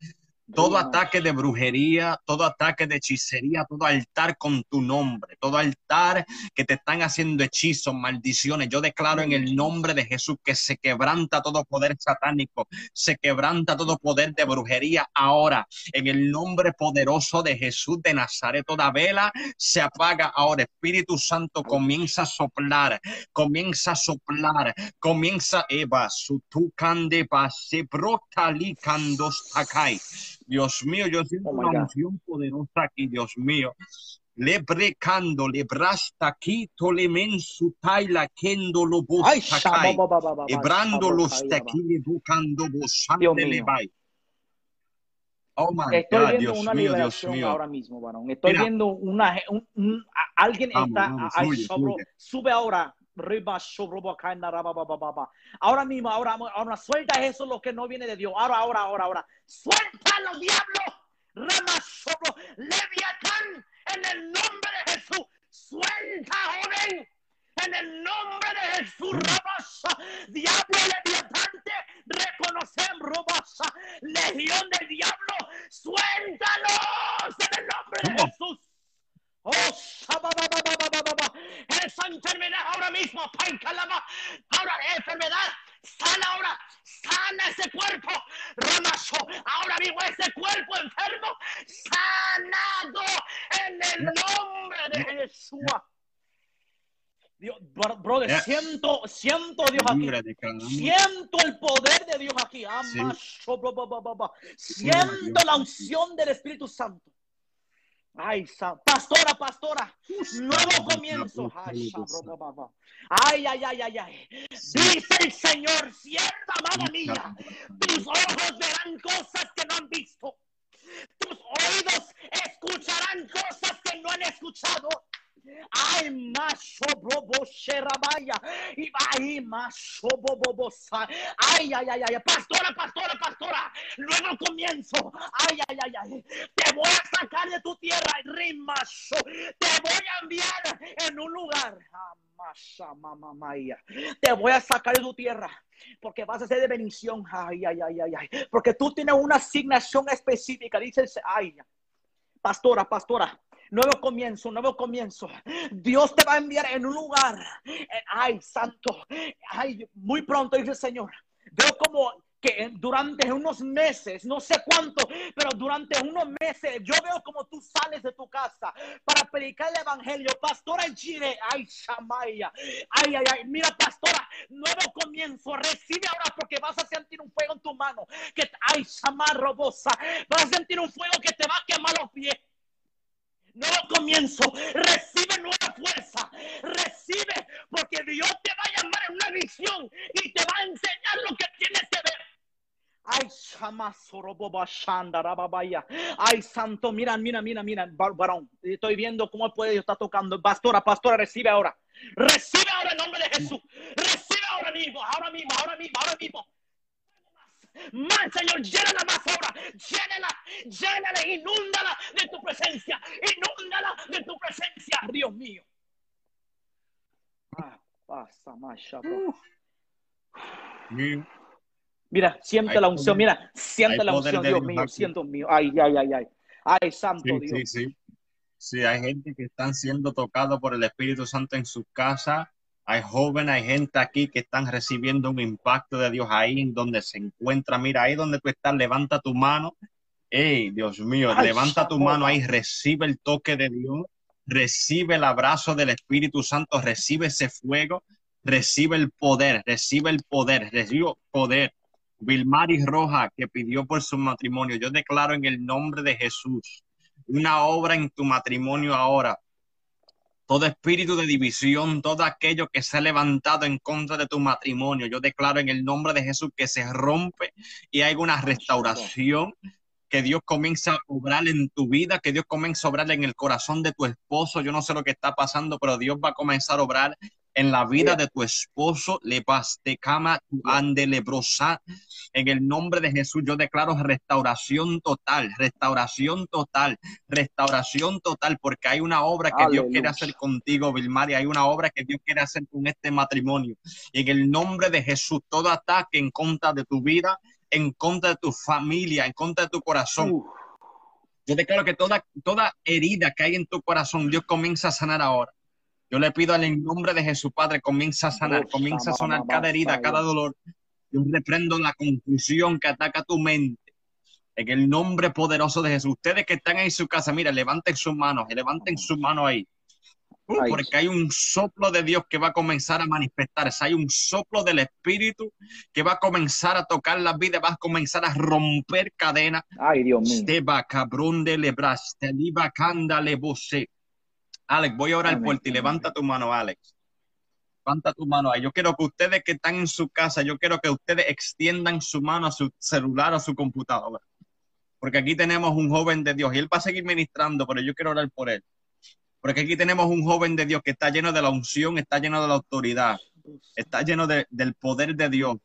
todo ataque de brujería, todo ataque de hechicería, todo altar con tu nombre, todo altar que te están haciendo hechizos, maldiciones. Yo declaro en el nombre de Jesús que se quebranta todo poder satánico, se quebranta todo poder de brujería ahora. En el nombre poderoso de Jesús de Nazaret, toda vela se apaga ahora. Espíritu Santo comienza a soplar, comienza a soplar, comienza Eva, su tucande pase brotalicando takai. Dios mío, yo siento Oh una unción poderosa aquí, Dios mío. Le brecando, le brasta quito, le mensutai la kendo lo shabababababa, Ebrando los educando Dios bosante le vai. Oh my Estoy God, viendo Dios una mío, Dios liberación mío. ahora mismo, varón. Estoy Mira. viendo una, un- un- a- alguien Vamos, está, vamos, sobro- fluye. sube ahora. Ahora mismo, ahora, ahora suelta eso lo que no viene de Dios. Ahora, ahora, ahora, ahora. Suéltalo, diablo. Rama, sobro, leviatán, en el nombre de Jesús. Suelta, joven. En el nombre de Jesús, Rabasa, diablo leviatante, reconocemos, Rabasa, legión del diablo, suéltalos en el nombre de. Jesús. Oh. Esa enfermedad ahora mismo, pancalaba, ahora enfermedad, sana ahora, sana ese cuerpo, Ramazo, ahora mismo ese cuerpo enfermo, sanado en el nombre de Jesús. Dios, bro- brother, Yeah. siento, siento a Dios aquí. Siento el poder de Dios aquí. Ama, ba. Siento la unción del Espíritu Santo. Ay, pastora, pastora, nuevo comienzo. Ay, ay, ay, ay, ay. Dice el Señor, sierva amada mía, tus ojos verán cosas que no han visto. Tus oídos escucharán cosas que no han escuchado. Ay, macho bobo sherabaya. Y ay, macho bobo. Ay, ay, ay, ay. Pastora, pastora, pastora. Nuevo comienzo. Ay, ay, ay, ay. Te voy a sacar de tu tierra, rimacho. Te voy a enviar en un lugar. Maya. Te voy a sacar de tu tierra porque vas a ser de bendición. Ay, ay, ay, ay, ay. Porque tú tienes una asignación específica. Dice, el se- ay, pastora, pastora. Nuevo comienzo, nuevo comienzo. Dios te va a enviar en un lugar. Eh, Ay, santo. Ay, muy pronto dice el Señor. Veo como que durante unos meses, no sé cuánto, pero durante unos meses, yo veo como tú sales de tu casa para predicar el evangelio. Pastora Gire, ay, Shamaya, ay, ay, ay, mira, pastora, nuevo comienzo, recibe ahora porque vas a sentir un fuego en tu mano, que, ay, Shamar Robosa, vas a sentir un fuego que te va a quemar los pies. Nuevo comienzo, recibe nueva fuerza, recibe, porque Dios te va a llamar en una visión y te va a enseñar lo que tienes que ver. Ay. Ay, santo, mira, mira, mira, mira, var- varón. Estoy viendo cómo el poder de Dios está tocando. Pastora, pastora, recibe ahora. Recibe ahora en nombre de Jesús. Recibe ahora mismo, ahora mismo, ahora mismo, ahora mismo. Más, Señor, llénala más ahora. Llénala, llénala, inúndala de tu presencia. Inúndala de tu presencia, Dios mío. Ah, pasa. Mío. Mira, siente Hay la unción, poder- mira, siente la unción, de Dios mío, siento mío. Ay, ay, ay, ay. Ay, santo Sí, Dios. sí, sí. Sí, hay gente que están siendo tocados por el Espíritu Santo en su casa. Hay jóvenes, hay gente aquí que están recibiendo un impacto de Dios ahí en donde se encuentra. Mira, ahí donde tú estás, levanta tu mano Ey, Dios mío, Ay, levanta tu mano ahí, recibe el toque de Dios, recibe el abrazo del Espíritu Santo, recibe ese fuego, recibe el poder, recibe el poder, recibe poder. Vilmaris Roja, que pidió por su matrimonio, yo declaro en el nombre de Jesús una obra en tu matrimonio ahora. Todo espíritu de división, todo aquello que se ha levantado en contra de tu matrimonio, yo declaro en el nombre de Jesús que se rompe y hay una restauración que Dios comienza a obrar en tu vida, que Dios comienza a obrar en el corazón de tu esposo. Yo no sé lo que está pasando, pero Dios va a comenzar a obrar en la vida de tu esposo. Le baste cama, ande lebrosa. En el nombre de Jesús, yo declaro restauración total, restauración total, restauración total, porque hay una obra que Dios quiere Aleluya. hacer contigo, Vilmari. Hay una obra que Dios quiere hacer con este matrimonio. En el nombre de Jesús, todo ataque en contra de tu vida, en contra de tu familia, en contra de tu corazón. Uf, Yo declaro que toda, toda herida que hay en tu corazón, Dios comienza a sanar ahora. Yo le pido en el nombre de Jesús, Padre, comienza a sanar, comienza a sanar cada herida, cada dolor. Yo reprendo la confusión que ataca tu mente. En el nombre poderoso de Jesús. Ustedes que están ahí en su casa, mira, levanten sus manos, levanten sus manos ahí. Ay. porque hay un soplo de Dios que va a comenzar a manifestarse. Hay un soplo del Espíritu que va a comenzar a tocar la vida, va a comenzar a romper cadenas. Ay, Dios mío. Steba cabrón de lebras, te liba canda le bose. Alex, voy a orar Amén, por ti. amén. Levanta tu mano, Alex. Levanta tu mano. Yo quiero que ustedes que están en su casa, yo quiero que ustedes extiendan su mano a su celular, a su computadora. Porque aquí tenemos un joven de Dios y él va a seguir ministrando, pero yo quiero orar por él. Porque aquí tenemos un joven de Dios que está lleno de la unción, está lleno de la autoridad, está lleno de- del poder de Dios.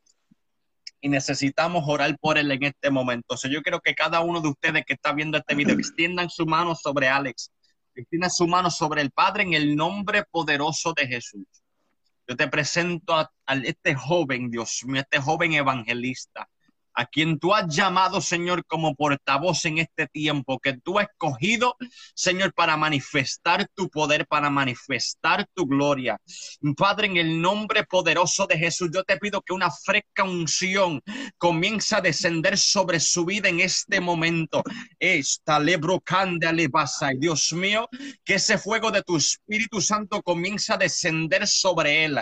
Y necesitamos orar por él en este momento. O yo quiero que cada uno de ustedes que está viendo este video extiendan su mano sobre Alex, extiendan su mano sobre el Padre en el nombre poderoso de Jesús. Yo te presento a, a este joven, Dios mío, este joven evangelista, a quien tú has llamado, Señor, como portavoz en este tiempo, que tú has escogido, Señor, para manifestar tu poder, para manifestar tu gloria. Padre, en el nombre poderoso de Jesús, yo te pido que una fresca unción comience a descender sobre su vida en este momento. Esta lebrocanda le pasa, Dios mío, que ese fuego de tu Espíritu Santo comienza a descender sobre él.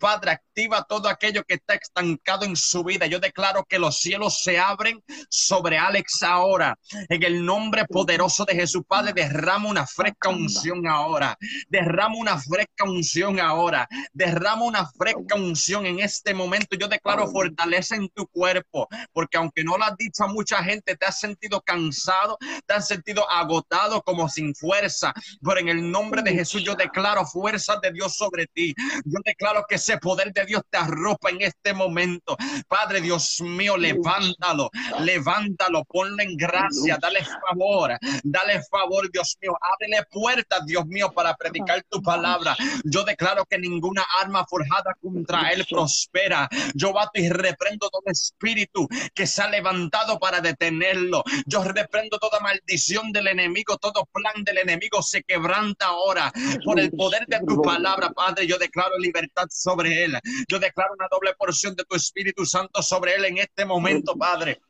Padre, activa todo aquello que está estancado en su vida. Yo declaro que los cielos se abren sobre Alex ahora. En el nombre poderoso de Jesús, Padre, derrama una fresca unción ahora. Derrama una fresca unción ahora. Derrama una fresca unción en este momento. Yo declaro fortaleza en tu cuerpo, porque aunque no lo has dicho mucha gente, te has sentido cansado, te has sentido agotado, como sin fuerza. Pero en el nombre de Jesús, yo declaro fuerza de Dios sobre ti. Yo declaro que ese poder de Dios te arropa en este momento. Padre Dios mío, levántalo, levántalo, ponlo en gracia, dale favor, dale favor, Dios mío, ábrele puertas, Dios mío, para predicar tu palabra. Yo declaro que ninguna arma forjada contra él prospera. Yo bato y reprendo todo espíritu que se ha levantado para detenerlo. Yo reprendo toda maldición del enemigo, todo plan del enemigo se quebranta ahora por el poder de tu palabra, Padre. Yo declaro libertad sobre él. Yo declaro una doble porción de tu Espíritu Santo sobre él en este momento, Padre.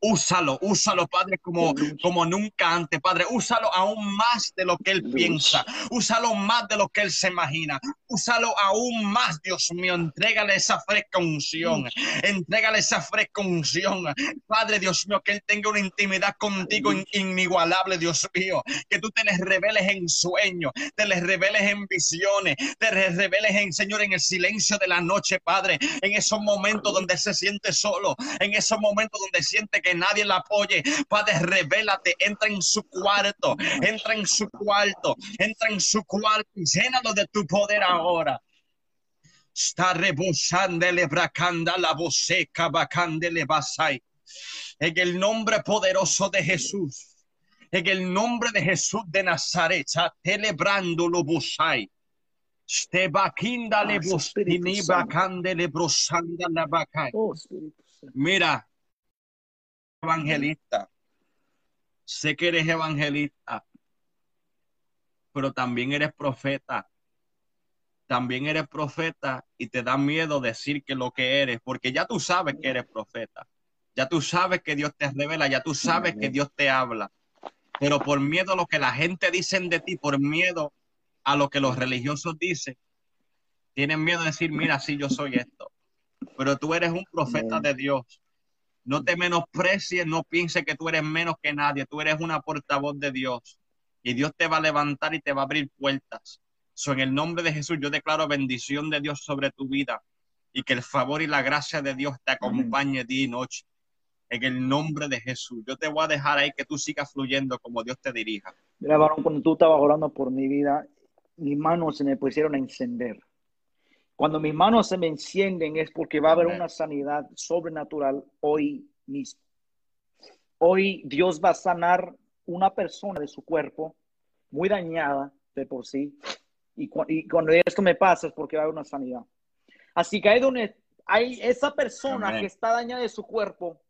Úsalo, úsalo, Padre, como, como nunca antes, Padre. Úsalo aún más de lo que Él piensa. Úsalo más de lo que Él se imagina. Úsalo aún más, Dios mío. Entrégale esa fresca unción. Entrégale esa fresca unción. Padre, Dios mío, que Él tenga una intimidad contigo in- inigualable, Dios mío. Que tú te les reveles en sueños, te les reveles en visiones, te les reveles en, Señor, en el silencio de la noche, Padre. En esos momentos donde se siente solo, en esos momentos donde siente que nadie la apoye. Padre, revélate, entra en su cuarto, entra en su cuarto, entra en su cuarto y llénalo de tu poder ahora. Está rebosando bracanda la boseca bacandele basai. En el nombre poderoso de Jesús. En el nombre de Jesús de Nazaret, celebrando lo busai. Stebakinda le Gracias, Espíritu bustini Santo. bacande le brosanda la bacai. Oh. Mira, evangelista. Sé que eres evangelista, pero también eres profeta. También eres profeta y te da miedo decir que lo que eres, porque ya tú sabes que eres profeta. Ya tú sabes que Dios te revela, ya tú sabes que Dios te habla. Pero por miedo a lo que la gente dice de ti, por miedo a lo que los religiosos dicen, tienen miedo de decir, mira, sí, yo soy esto. Pero tú eres un profeta de Dios. No te menosprecies, no pienses que tú eres menos que nadie. Tú eres una portavoz de Dios. Y Dios te va a levantar y te va a abrir puertas. So, en el nombre de Jesús, yo declaro bendición de Dios sobre tu vida y que el favor y la gracia de Dios te acompañe día y noche. En el nombre de Jesús, yo te voy a dejar ahí que tú sigas fluyendo como Dios te dirija. Mira, varón, cuando tú estabas orando por mi vida, mis manos se me pusieron a encender. Cuando mis manos se me encienden es porque va a haber una sanidad sobrenatural hoy mismo. Hoy Dios va a sanar una persona de su cuerpo muy dañada de por sí. Y, cu- y cuando esto me pasa es porque va a haber una sanidad. Así que hay donde hay esa persona que está dañada de su cuerpo.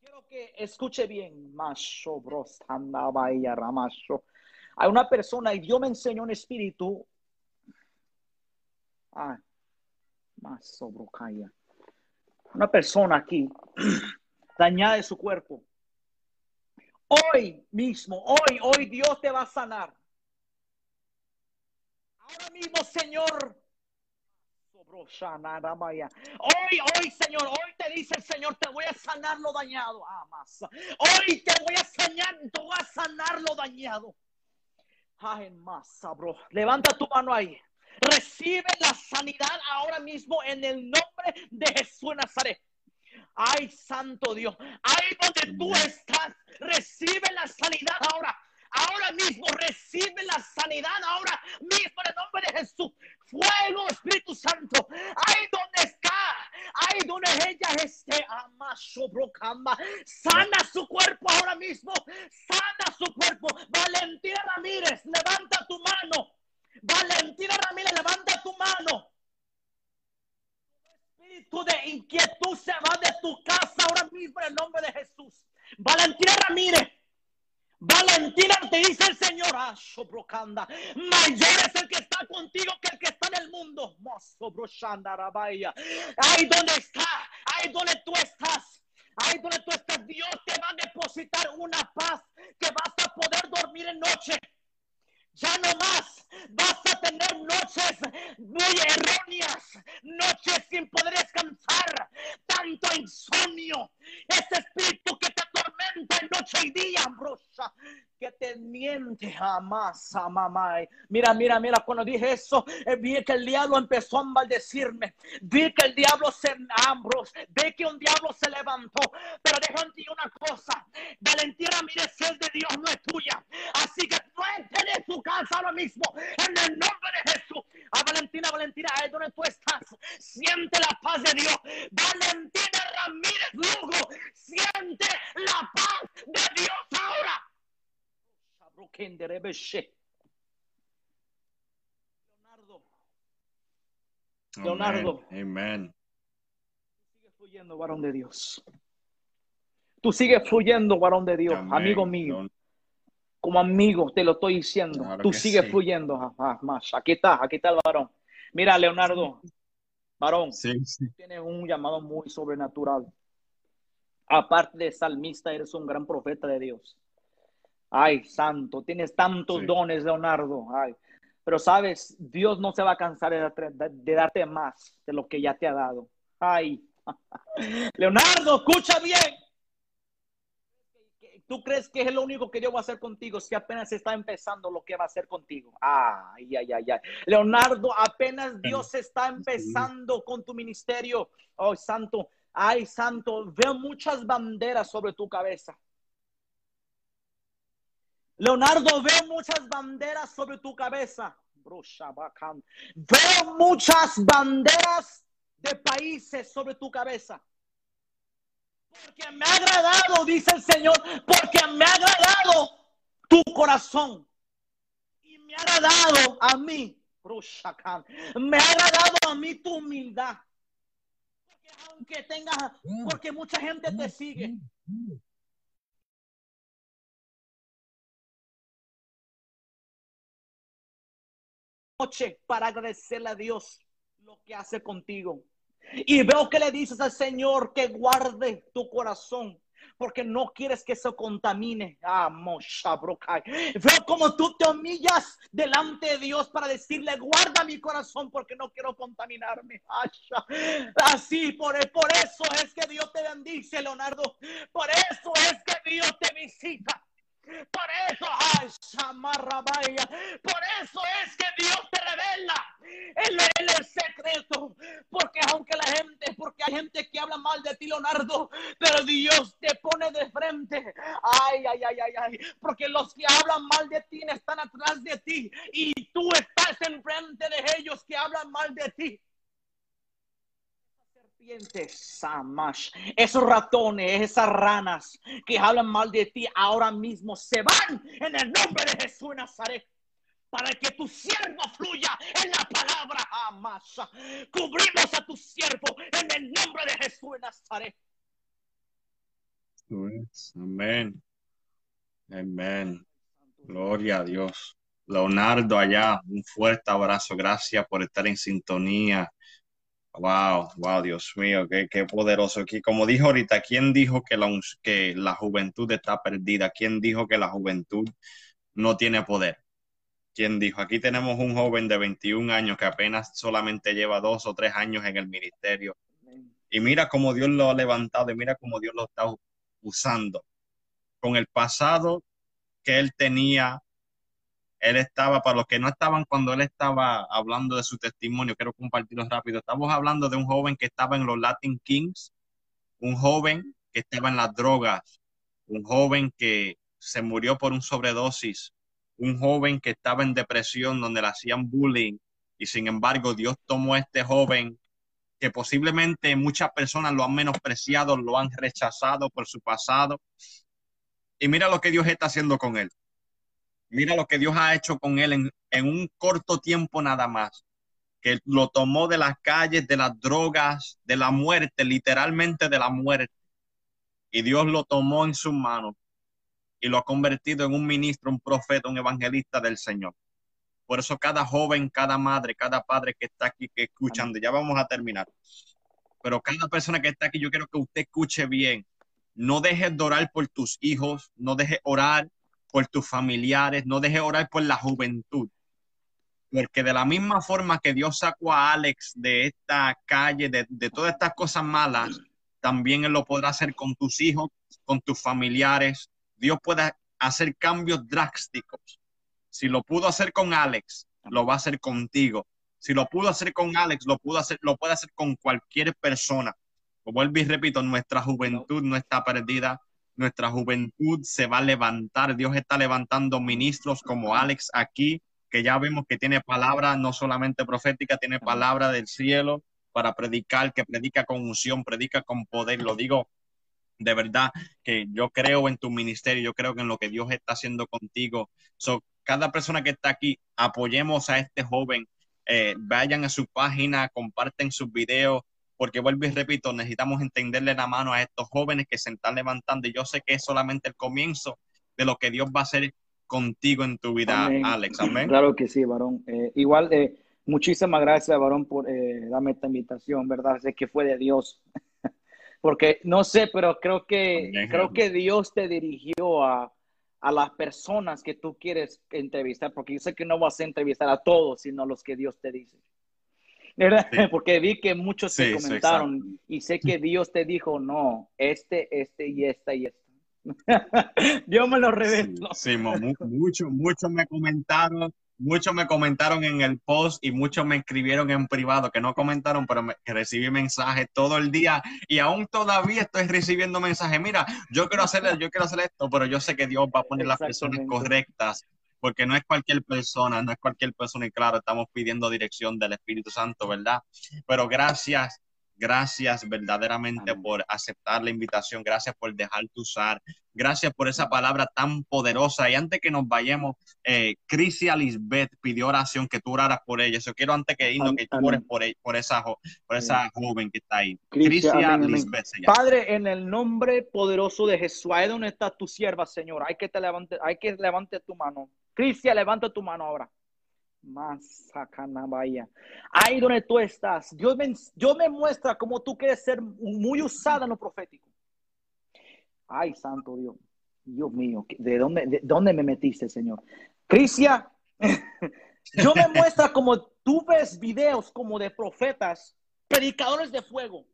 Quiero que escuche bien. Hay una persona y Dios me enseñó un espíritu. Ah, más sobrocaya. Una persona aquí dañada de su cuerpo. Hoy mismo, hoy, hoy Dios te va a sanar. Ahora mismo, Señor. Hoy, hoy, Señor, hoy te dice el Señor, te voy a sanar lo dañado. Ah, más. Hoy te voy a sanar, a sanar lo dañado. Ay, más, bro. Levanta tu mano ahí. Recibe la sanidad ahora mismo en el nombre de Jesús de Nazaret. Ay, santo Dios. Ahí donde tú estás, recibe la sanidad ahora. Ahora mismo recibe la sanidad ahora mismo en el nombre de Jesús. Fuego, Espíritu Santo. Ahí donde está, ahí donde ella esté, amaso brocamba. Sana su cuerpo ahora mismo. Sana su cuerpo. Valentina Ramírez, levanta tu mano. Valentina Ramírez, levanta tu mano. Espíritu de inquietud se va de tu casa ahora mismo en el nombre de Jesús. Valentina Ramírez. Valentina te dice el Señor, ah, sobrocanda, mayor es el que está contigo que el que está en el mundo. Ahí donde está, ahí donde tú estás, ahí donde tú estás, Dios te va a depositar una paz que vas a poder dormir en noche. Ya no más vas a tener noches muy erróneas, noches sin poder descansar, tanto insomnio, ese espíritu que te atormenta en noche y día, brosa, que te miente jamás, mamá. Mira, mira, mira, cuando dije eso, eh, vi que el diablo empezó a maldecirme, vi que el diablo se ambros, vi que un diablo se levantó, pero déjame una cosa, Valentina, mire, si de Dios, no es tuya, así que no entre en su casa ahora mismo, en el nombre de Jesús. A Valentina, Valentina, ahí donde tú estás, siente la paz de Dios. Valentina Ramírez Lugo, siente la paz de Dios ahora. Leonardo, Leonardo. Amén. sigue fluyendo, varón de Dios. Tú sigues fluyendo, varón de Dios, Amén. amigo mío. Como amigo, te lo estoy diciendo. Claro Tú sigues sí. fluyendo. ah, ah, más. Aquí está, aquí está el varón. Mira, Leonardo, varón, Sí, sí. tienes un llamado muy sobrenatural. Aparte de salmista, eres un gran profeta de Dios. Ay, santo, tienes tantos dones, Leonardo. Ay, pero sabes, Dios no se va a cansar de darte, de darte más de lo que ya te ha dado. Ay, Leonardo, escucha bien. ¿Tú crees que es lo único que Dios va a hacer contigo si apenas está empezando lo que va a hacer contigo? Ay, ay, ay, ay. Leonardo, apenas Dios está empezando con tu ministerio. Oh, santo. Ay, santo. Veo muchas banderas sobre tu cabeza. Leonardo, veo muchas banderas sobre tu cabeza. Veo muchas banderas de países sobre tu cabeza. Porque me ha agradado, dice el Señor, porque me ha agradado tu corazón. Y me ha agradado a mí, me ha agradado a mí tu humildad. Porque aunque tengas, porque mucha gente te sigue. Noche para agradecerle a Dios lo que hace contigo. Y veo que le dices al Señor que guarde tu corazón porque no quieres que se contamine. Ah, Veo como tú te humillas delante de Dios para decirle, guarda mi corazón porque no quiero contaminarme. Así, por, por eso es que Dios te bendice, Leonardo. Por eso es que Dios te visita. Por eso, ay, por eso es que Dios el, secreto. Porque aunque la gente, porque hay gente que habla mal de ti, Leonardo, pero Dios te pone de frente. Ay, ay, ay, ay, ay. Porque los que hablan mal de ti están atrás de ti y tú estás enfrente de ellos que hablan mal de ti esos ratones, esas ranas que hablan mal de ti ahora mismo se van en el nombre de Jesús de Nazaret para que tu siervo fluya en la palabra amasa. Cubrimos a tu siervo en el nombre de Jesús de Nazaret. Amén. Amén. Gloria a Dios. Leonardo allá, un fuerte abrazo. Gracias por estar en sintonía Wow, wow, Dios mío, qué, qué, poderoso. Aquí, como dijo ahorita, ¿quién dijo que la, que la juventud está perdida? ¿Quién dijo que la juventud no tiene poder? ¿Quién dijo? Aquí tenemos un joven de 21 años que apenas solamente lleva dos o tres años en el ministerio. Y mira cómo Dios lo ha levantado y mira cómo Dios lo está usando. Con el pasado que él tenía, él estaba, para los que no estaban cuando él estaba hablando de su testimonio, quiero compartirlo rápido. Estamos hablando de un joven que estaba en los Latin Kings, un joven que estaba en las drogas, un joven que se murió por un sobredosis, un joven que estaba en depresión donde le hacían bullying y sin embargo Dios tomó a este joven que posiblemente muchas personas lo han menospreciado, lo han rechazado por su pasado. Y mira lo que Dios está haciendo con él. Mira lo que Dios ha hecho con él en, un corto tiempo nada más, que lo tomó de las calles, de las drogas, de la muerte, literalmente de la muerte. Y Dios lo tomó en sus manos y lo ha convertido en un ministro, un profeta, un evangelista del Señor. Por eso cada joven, cada madre, cada padre que está aquí, que escuchando, ya vamos a terminar. Pero cada persona que está aquí, yo quiero que usted escuche bien. No dejes de orar por tus hijos, no dejes orar por tus familiares, no dejes orar por la juventud. Porque de la misma forma que Dios sacó a Alex de esta calle, de, de todas estas cosas malas, también Él lo podrá hacer con tus hijos, con tus familiares. Dios puede hacer cambios drásticos. Si lo pudo hacer con Alex, lo va a hacer contigo. Si lo pudo hacer con Alex, lo pudo hacer, lo puede hacer con cualquier persona. Como vuelvo y repito, nuestra juventud no está perdida nuestra juventud se va a levantar. Dios está levantando ministros como Alex aquí, que ya vemos que tiene palabra no solamente profética, tiene palabra del cielo para predicar, que predica con unción, predica con poder. Lo digo de verdad que yo creo en tu ministerio, yo creo que en lo que Dios está haciendo contigo. So, cada persona que está aquí, apoyemos a este joven, eh, vayan a su página, comparten sus videos, porque vuelvo y repito, necesitamos entenderle la mano a estos jóvenes que se están levantando y yo sé que es solamente el comienzo de lo que Dios va a hacer contigo en tu vida, Alex. Amén. Claro que sí, varón. Eh, igual, eh, muchísimas gracias, varón, por darme esta invitación, ¿verdad? Sé que fue de Dios. Porque no sé, pero creo que, creo que Dios te dirigió a, a las personas que tú quieres entrevistar, porque yo sé que no vas a entrevistar a todos, sino a los que Dios te dice. Porque vi que muchos te comentaron y sé que Dios te dijo, no, este, este y esta y esta. Dios me lo reveló. Sí, muchos, muchos me comentaron, muchos me comentaron en el post y muchos me escribieron en privado, que no comentaron, pero me, recibí mensajes todo el día y aún todavía estoy recibiendo mensajes. Mira, yo quiero hacer, yo quiero hacer esto, pero yo sé que Dios va a poner las personas correctas porque no es cualquier persona, no es cualquier persona y claro, estamos pidiendo dirección del Espíritu Santo, ¿verdad? Pero gracias, gracias verdaderamente por aceptar la invitación, gracias por dejarte usar, gracias por esa palabra tan poderosa. Y antes que nos vayamos, eh, Crisia Lisbeth pidió oración que tú oraras por ella. Eso quiero antes que irnos que tú ores por, e, por, esa, por esa joven que está ahí. Crisia Lisbeth. Padre, en el nombre poderoso de Jesús, ahí donde está tu sierva, Señor, hay que te levante, hay que levante tu mano. Cristian, levanta tu mano ahora. Más vaya. Ahí donde tú estás, Dios me, Dios me muestra cómo tú quieres ser muy usada en lo profético. Ay, santo Dios. Dios mío, ¿de dónde, de dónde me metiste, Señor? Cristian, Dios me muestra como tú ves videos como de profetas, predicadores de fuego.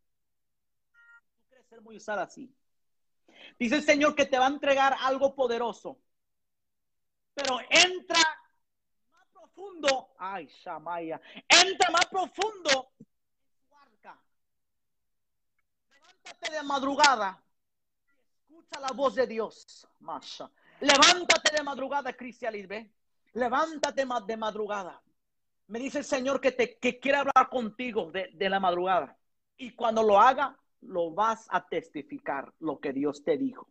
Quieres ser muy usada así. Dice el Señor que te va a entregar algo poderoso. Pero entra Ay, Shamaya. Entra más profundo. Levántate de madrugada. Escucha la voz de Dios. Masha. Levántate de madrugada, Cristian Lisbe. Levántate de madrugada. Me dice el Señor que, te, que quiere hablar contigo de, de la madrugada. Y cuando lo haga, lo vas a testificar lo que Dios te dijo.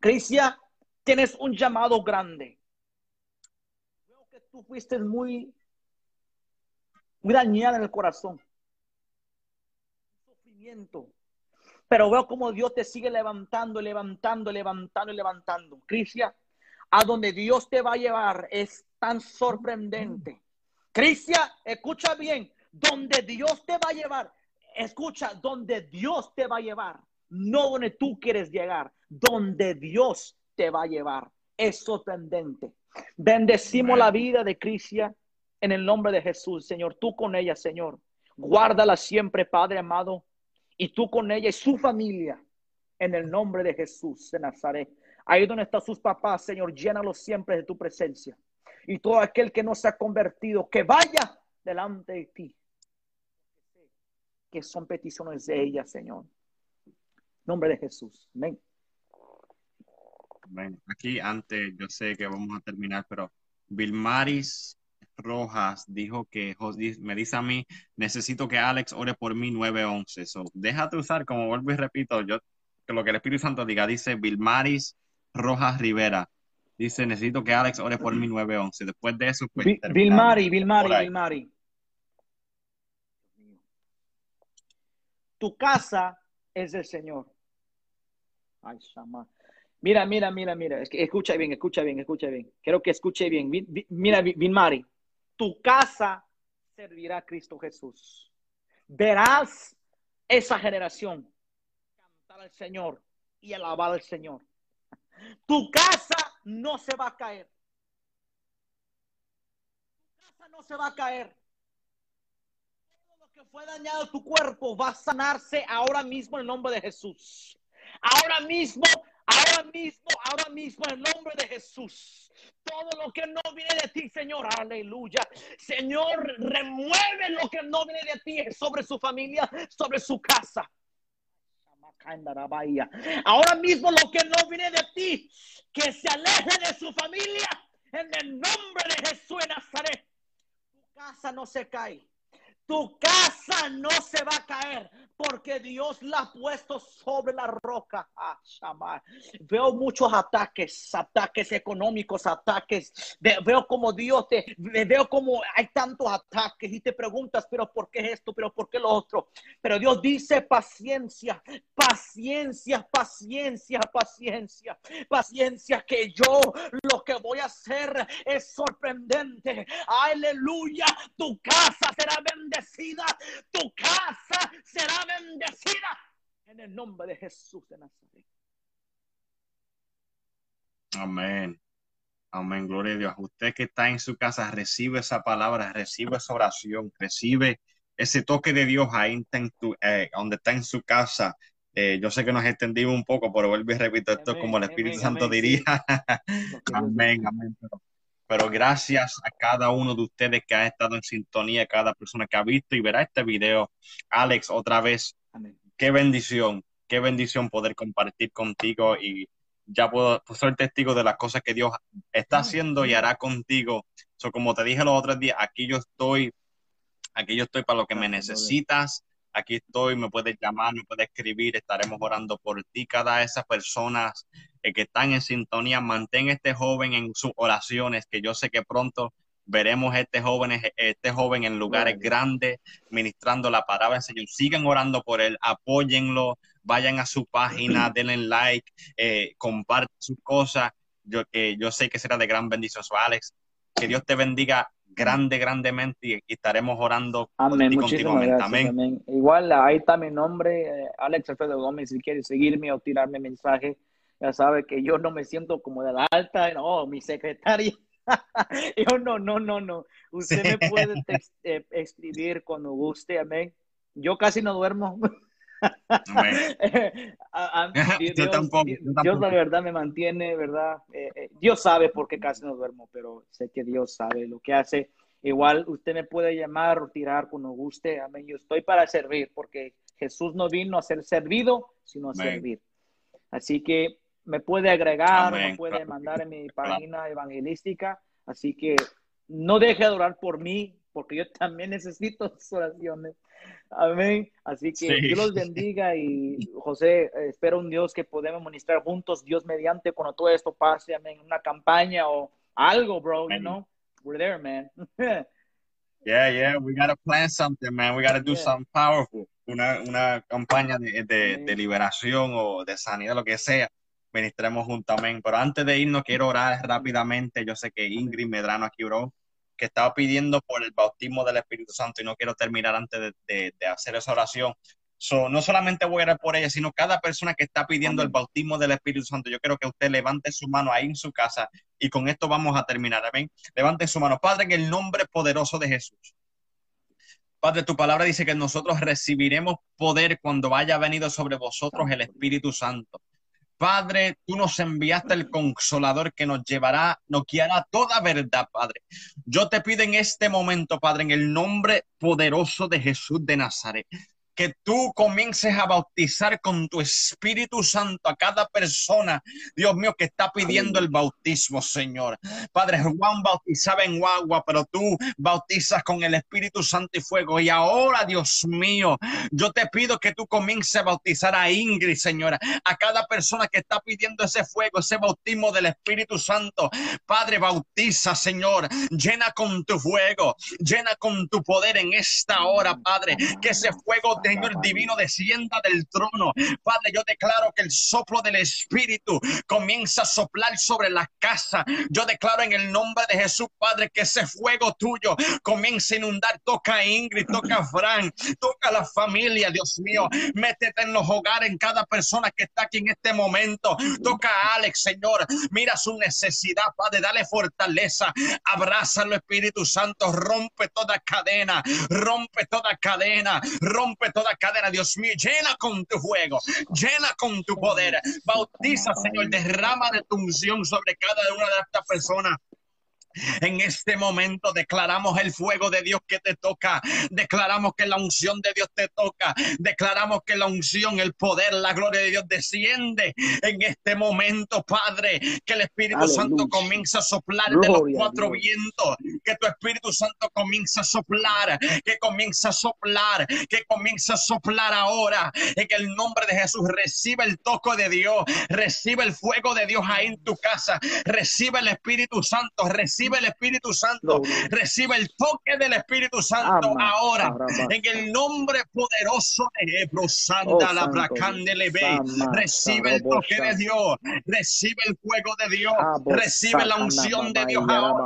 Cristian, tienes un llamado grande. Tú fuiste muy, muy dañada en el corazón. Sufrimiento. Pero veo como Dios te sigue levantando, levantando, levantando y levantando. Cristian, a donde Dios te va a llevar es tan sorprendente. Cristian, escucha bien, donde Dios te va a llevar escucha, donde Dios te va a llevar, no donde tú quieres llegar, donde Dios te va a llevar. Es sorprendente. Bendecimos la vida de Cristian en el nombre de Jesús, Señor. Tú con ella, Señor. Guárdala siempre, Padre amado. Y tú con ella y su familia en el nombre de Jesús de Nazaret. Ahí donde están sus papás, Señor, llénalos siempre de tu presencia. Y todo aquel que no se ha convertido, que vaya delante de ti que son peticiones de ella, Señor. Nombre de Jesús. Amén. Bueno, aquí antes, yo sé que vamos a terminar, pero Vilmaris Rojas dijo que me dice a mí, necesito que Alex ore por mí 911. So, déjate usar, como vuelvo y repito, yo que lo que el Espíritu Santo diga, dice Vilmaris Rojas Rivera. Dice, necesito que Alex ore por mí 911. Después de eso, pues. Vilmari, Vilmari, Vilmari. Tu casa es del Señor. Ay, Shama. Mira, mira, mira, mira. escucha bien, escucha bien, escucha bien. Quiero que escuche bien. Mira, Mari. Tu casa servirá a Cristo Jesús. Verás esa generación cantar al Señor y alabar al Señor. Tu casa no se va a caer. Tu casa no se va a caer fue dañado tu cuerpo va a sanarse ahora mismo en el nombre de Jesús. Ahora mismo, ahora mismo, ahora mismo en nombre de Jesús. Todo lo que no viene de ti, Señor, aleluya. Señor, remueve lo que no viene de ti sobre su familia, sobre su casa. Ahora mismo lo que no viene de ti, que se aleje de su familia en el nombre de Jesús de Nazaret. Tu casa no se cae. Tu casa no se va a caer porque Dios la ha puesto sobre la roca. Ah, veo muchos ataques, ataques económicos, ataques. Veo como Dios te, veo como hay tantos ataques y te preguntas, pero ¿por qué esto? ¿Pero por qué lo otro? Pero Dios dice paciencia, paciencia, paciencia, paciencia, paciencia, que yo lo que voy a hacer es sorprendente. Aleluya, tu casa será bendecida tu casa será bendecida en el nombre de Jesús de Nazaret. Amén. Amén, gloria a Dios. Usted que está en su casa, recibe esa palabra, recibe esa oración, recibe ese toque de Dios ahí en tu, eh, donde está en su casa. Eh, yo sé que nos extendimos un poco, pero vuelvo y repito esto como el Espíritu Santo diría. amén, amén. Pero gracias a cada uno de ustedes que ha estado en sintonía, cada persona que ha visto y verá este video. Alex, otra vez, qué bendición, qué bendición poder compartir contigo y ya puedo ser testigo de las cosas que Dios está haciendo y hará contigo. So, como te dije los otros días, aquí yo estoy, aquí yo estoy para lo que me necesitas. Aquí estoy, me puedes llamar, me puedes escribir, estaremos orando por ti. Cada de esas personas eh, que están en sintonía, mantén este joven en sus oraciones, que yo sé que pronto veremos este joven, este joven en lugares grandes, ministrando la palabra del Señor. Sigan orando por él, apóyenlo, vayan a su página, denle like, eh, compartan sus cosas. Yo, yo sé que será de gran bendición. Alex, que Dios te bendiga grande, grandemente y, y estaremos orando por Amén, ti muchísimas continuamente. gracias. Amén. Amén. Igual ahí está mi nombre, eh, Alex Alfredo Gómez, si quiere seguirme o tirarme mensaje, ya sabe que yo no me siento como de la alta, no, mi secretaria. Yo no, no, no, no. Usted Sí. me puede eh, escribir cuando guste, amén. Yo casi no duermo. A- a- Yo Dios, tampoco, Dios, yo tampoco. la verdad me mantiene, ¿verdad? Eh, eh, Dios sabe por qué casi no duermo, pero sé que Dios sabe lo que hace. Igual usted me puede llamar o tirar cuando guste, amén. Yo estoy para servir, porque Jesús no vino a ser servido, sino a Amén. servir. Así que me puede agregar, Amén. me puede mandar en mi página evangelística. Así que no deje de orar por mí, porque yo también necesito sus oraciones. Amén. Así que Sí. Dios los bendiga y José, espero un Dios que podemos ministrar juntos, Dios mediante, cuando todo esto pase, amén, una campaña o algo, bro, you Amén. know, we're there, man. Yeah, yeah, we gotta plan something, man. We gotta do Yeah. something powerful. Una, una campaña de, de, de liberación o de sanidad, lo que sea. Ministremos juntos, amén. Pero antes de irnos, quiero orar rápidamente. Yo sé que Ingrid Medrano aquí, bro, que estaba pidiendo por el bautismo del Espíritu Santo y no quiero terminar antes de, de- de hacer esa oración. So, no solamente voy a orar por ella, sino cada persona que está pidiendo el bautismo del Espíritu Santo. Yo quiero que usted levante su mano ahí en su casa y con esto vamos a terminar. Amén. Levante su mano. Padre, en el nombre poderoso de Jesús. Padre, tu palabra dice que nosotros recibiremos poder cuando haya venido sobre vosotros el Espíritu Santo. Padre, tú nos enviaste el consolador que nos llevará, nos guiará toda verdad, Padre. Yo te pido en este momento, Padre, en el nombre poderoso de Jesús de Nazaret, que tú comiences a bautizar con tu Espíritu Santo a cada persona, Dios mío, que está pidiendo el bautismo, Señor. Padre, Juan bautizaba en agua, pero tú bautizas con el Espíritu Santo y fuego. Y ahora, Dios mío, yo te pido que tú comiences a bautizar a Ingrid, Señora, a cada persona que está pidiendo ese fuego, ese bautismo del Espíritu Santo. Padre, bautiza, Señor, llena con tu fuego, llena con tu poder en esta hora, Padre, que ese fuego, Señor divino, descienda del trono. Padre, yo declaro que el soplo del Espíritu comienza a soplar sobre la casa. Yo declaro en el nombre de Jesús, Padre, que ese fuego tuyo comience a inundar. Toca a Ingrid, toca a Fran, toca a la familia, Dios mío. Métete en los hogares, en cada persona que está aquí en este momento. Toca a Alex, Señor. Mira su necesidad, Padre. Dale fortaleza. Abrázalo, Espíritu Santo. Rompe toda cadena. Rompe toda cadena. Rompe toda cadena, Dios mío. Llena con tu fuego. Llena con tu poder. Bautiza, Señor. Derrama de tu unción sobre cada una de estas personas. En este momento declaramos el fuego de Dios que te toca. Declaramos que la unción de Dios te toca. Declaramos que la unción, el poder, la gloria de Dios desciende en este momento, Padre. Que el Espíritu Aleluya. Santo comienza a soplar de los cuatro Dios. vientos. Que tu Espíritu Santo comienza a soplar. Que comienza a soplar. Que comienza a soplar ahora. En el nombre de Jesús, recibe el toque de Dios. Recibe el fuego de Dios ahí en tu casa. Recibe el Espíritu Santo. Recibe el Espíritu Santo. Recibe el toque del Espíritu Santo Ama, ahora. En el nombre poderoso de Ebro, Oh, Santa la santo Bracandele Dios. Be. Sama, Recibe el toque de. Dios. Recibe el fuego de Dios. Recibe la unción de Dios ahora.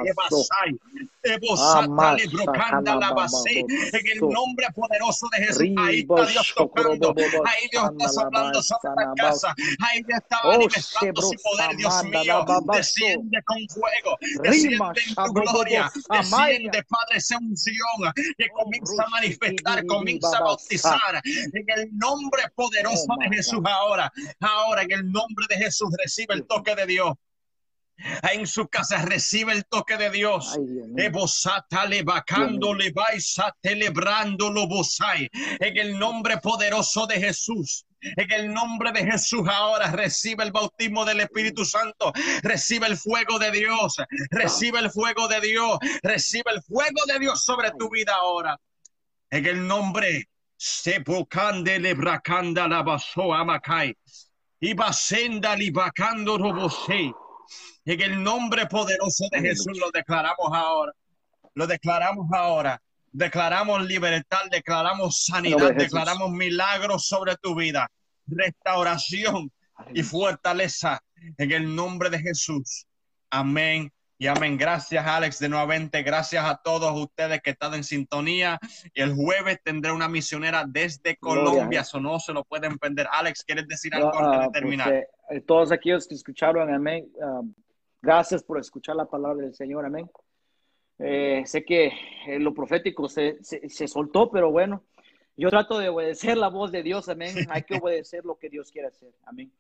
En el nombre poderoso de Jesús. Ahí está Dios tocando. Ahí Dios está soplando sobre la casa. Ahí Dios está Oh, manifestando su poder, Dios mío. Desciende con fuego. Desciende en tu gloria. Desciende, Padre, esa unción que Oh, comienza a manifestar, comienza a bautizar en el nombre poderoso Oh, de Jesús ahora. Ahora, en el nombre de Jesús, recibe el toque de Dios. En su casa recibe el toque de Dios. Ebosata levacando levaisa celebrando lo bosai. En el nombre poderoso de Jesús. En el nombre de Jesús ahora recibe el bautismo del Espíritu Santo. Recibe el fuego de Dios. Recibe el fuego de Dios. Recibe el fuego de Dios sobre tu vida ahora. En el nombre Sepocande lebracanda la baso amacai. Y basenda libacando robosei. En el nombre poderoso de Jesús lo declaramos ahora. Lo declaramos ahora. Declaramos libertad, declaramos sanidad, declaramos milagros sobre tu vida, restauración y fortaleza en el nombre de Jesús. Amén y amén. Gracias, Alex, de nuevamente. Gracias a todos ustedes que están en sintonía. El jueves tendré una misionera desde Colombia, eso no se lo pueden perder. Alex, ¿quieres decir algo antes de Ah, pues, terminar? eh, eh, todos aquellos que escucharon, amén. ah, gracias por escuchar la palabra del Señor, amén. Eh, sé que eh, lo profético se, se, se soltó, pero bueno, yo trato de obedecer la voz de Dios, amén. Hay que obedecer lo que Dios quiere hacer, amén.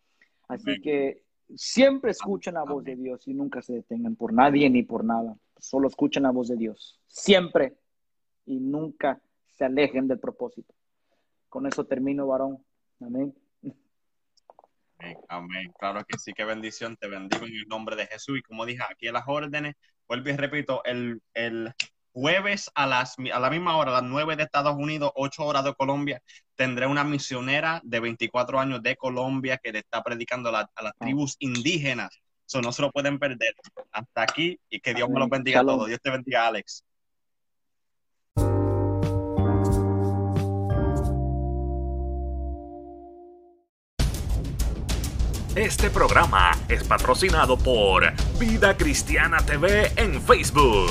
Así Amén. que siempre escuchen la voz de Dios y nunca se detengan por nadie ni por nada. Solo escuchen la voz de Dios, siempre y nunca se alejen del propósito. Con eso termino, varón. Amén. Amén, amén. Claro que sí, qué bendición. Te bendigo en el nombre de Jesús. Y como dije, aquí en las órdenes, vuelvo y repito, el, el jueves a, las, a la misma hora, a las 9 de Estados Unidos, 8 horas de Colombia, tendré una misionera de 24 años de Colombia que le está predicando a, la- a las tribus indígenas. Eso no se lo pueden perder. Hasta aquí y que Dios me los bendiga a todos. Dios te bendiga, Alex. Este programa es patrocinado por Vida Cristiana TV en Facebook.